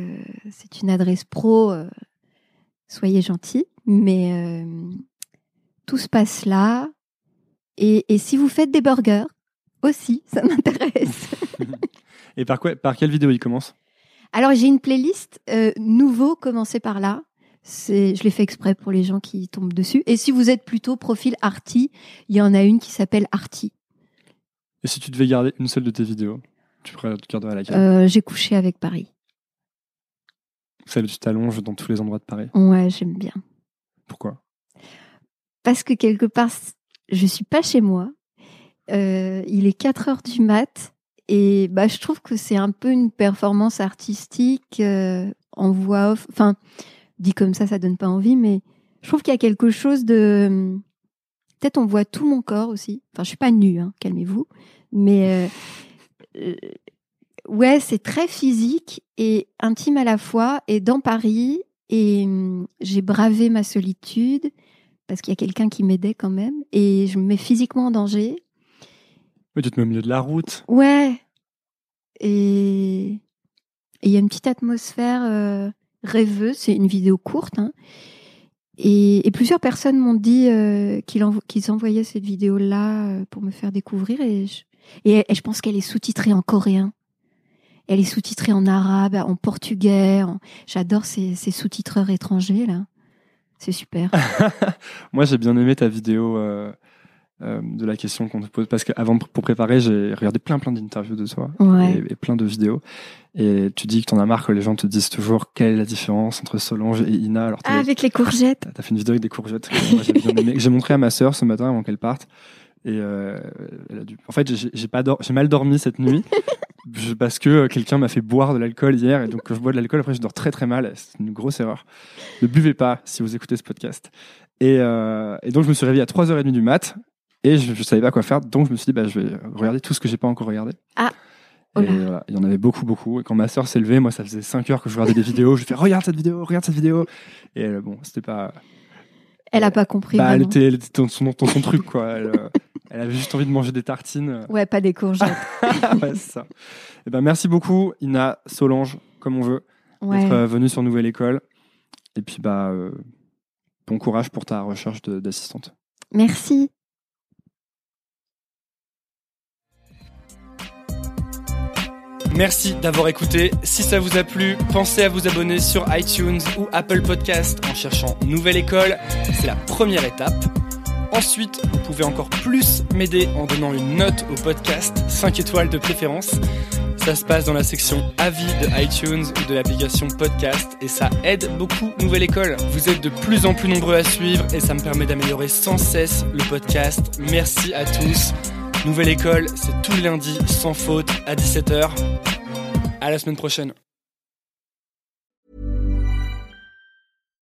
c'est une adresse pro. soyez gentils, mais tout se passe là. Et, et si vous faites des burgers aussi, ça m'intéresse. Et par, quoi, par quelle vidéo il commence? Alors j'ai une playlist nouveau, commencez par là. C'est, je l'ai fait exprès pour les gens qui tombent dessus. Et si vous êtes plutôt profil arty, il y en a une qui s'appelle arty. Et si tu devais garder une seule de tes vidéos, tu pourrais garder à laquelle Euh, j'ai couché avec Paris. Celle où tu t'allonges dans tous les endroits de Paris. Ouais, j'aime bien. Pourquoi? Parce que quelque part, je suis pas chez moi. Euh, il est 4 heures du mat. Et bah, je trouve que c'est un peu une performance artistique euh, en voix off. Enfin, dit comme ça, ça donne pas envie, mais je trouve qu'il y a quelque chose de. Peut-être on voit tout mon corps aussi. Enfin, je suis pas nue, hein, calmez-vous. Mais euh, euh, ouais, c'est très physique et intime à la fois. Et dans Paris, et hum, j'ai bravé ma solitude parce qu'il y a quelqu'un qui m'aidait quand même. Et je me mets physiquement en danger. Mais tu te mets au milieu de la route. Ouais. Et et il y a une petite atmosphère euh, rêveuse. C'est une vidéo courte. hein. Et, et plusieurs personnes m'ont dit euh, qu'ils envo- qu'ils envoyaient cette vidéo-là euh, pour me faire découvrir. Et je, et, et je pense qu'elle est sous-titrée en coréen. Elle est sous-titrée en arabe, en portugais. en- J'adore ces, ces sous-titreurs étrangers, là. C'est super. Moi, j'ai bien aimé ta vidéo euh, euh, de la question qu'on te pose. Parce qu'avant, pour préparer, j'ai regardé plein, plein d'interviews de toi Ouais. et, et plein de vidéos. Et tu dis que t'en as marre que les gens te disent toujours quelle est la différence entre Solange et Ina. Alors, Ah, avec les courgettes. t'as- t'as fait une vidéo avec des courgettes. j'ai montré à ma sœur ce matin avant qu'elle parte. Et euh, elle a dû... En fait, j'ai j'ai pas dor- j'ai mal dormi cette nuit je- parce que euh, quelqu'un m'a fait boire de l'alcool hier et donc quand je bois de l'alcool après je dors très très mal. C'est une grosse erreur. Ne buvez pas si vous écoutez ce podcast. Et, euh, et donc je me suis réveillé à 3h30 du mat et je, je savais pas quoi faire donc je me suis dit bah, je vais regarder tout ce que j'ai pas encore regardé. Ah. Oh Et là. voilà, il y en avait beaucoup, beaucoup. Et quand ma sœur s'est levée, moi, ça faisait 5 heures que je regardais des vidéos. Je fais, regarde cette vidéo, regarde cette vidéo. Et euh, bon, c'était pas. Elle a pas compris. Bah, elle était, elle était dans, son, dans son truc, quoi. Elle, euh, elle avait juste envie de manger des tartines. Ouais, pas des courgettes. ouais, c'est ça. Et ben, merci beaucoup, Ina, Solange, comme on veut, Ouais. d'être euh, venue sur Nouvelle École. Et puis, bah, euh, bon courage pour ta recherche d'assistante. Merci. Merci d'avoir écouté. Si ça vous a plu, pensez à vous abonner sur iTunes ou Apple Podcast en cherchant Nouvelle École. C'est la première étape. Ensuite, vous pouvez encore plus m'aider en donnant une note au podcast, 5 étoiles de préférence. Ça se passe dans la section avis de iTunes ou de l'application podcast et ça aide beaucoup Nouvelle École. Vous êtes de plus en plus nombreux à suivre et ça me permet d'améliorer sans cesse le podcast. Merci à tous. Nouvelle École, c'est tous les lundis sans faute à 17h. À la semaine prochaine.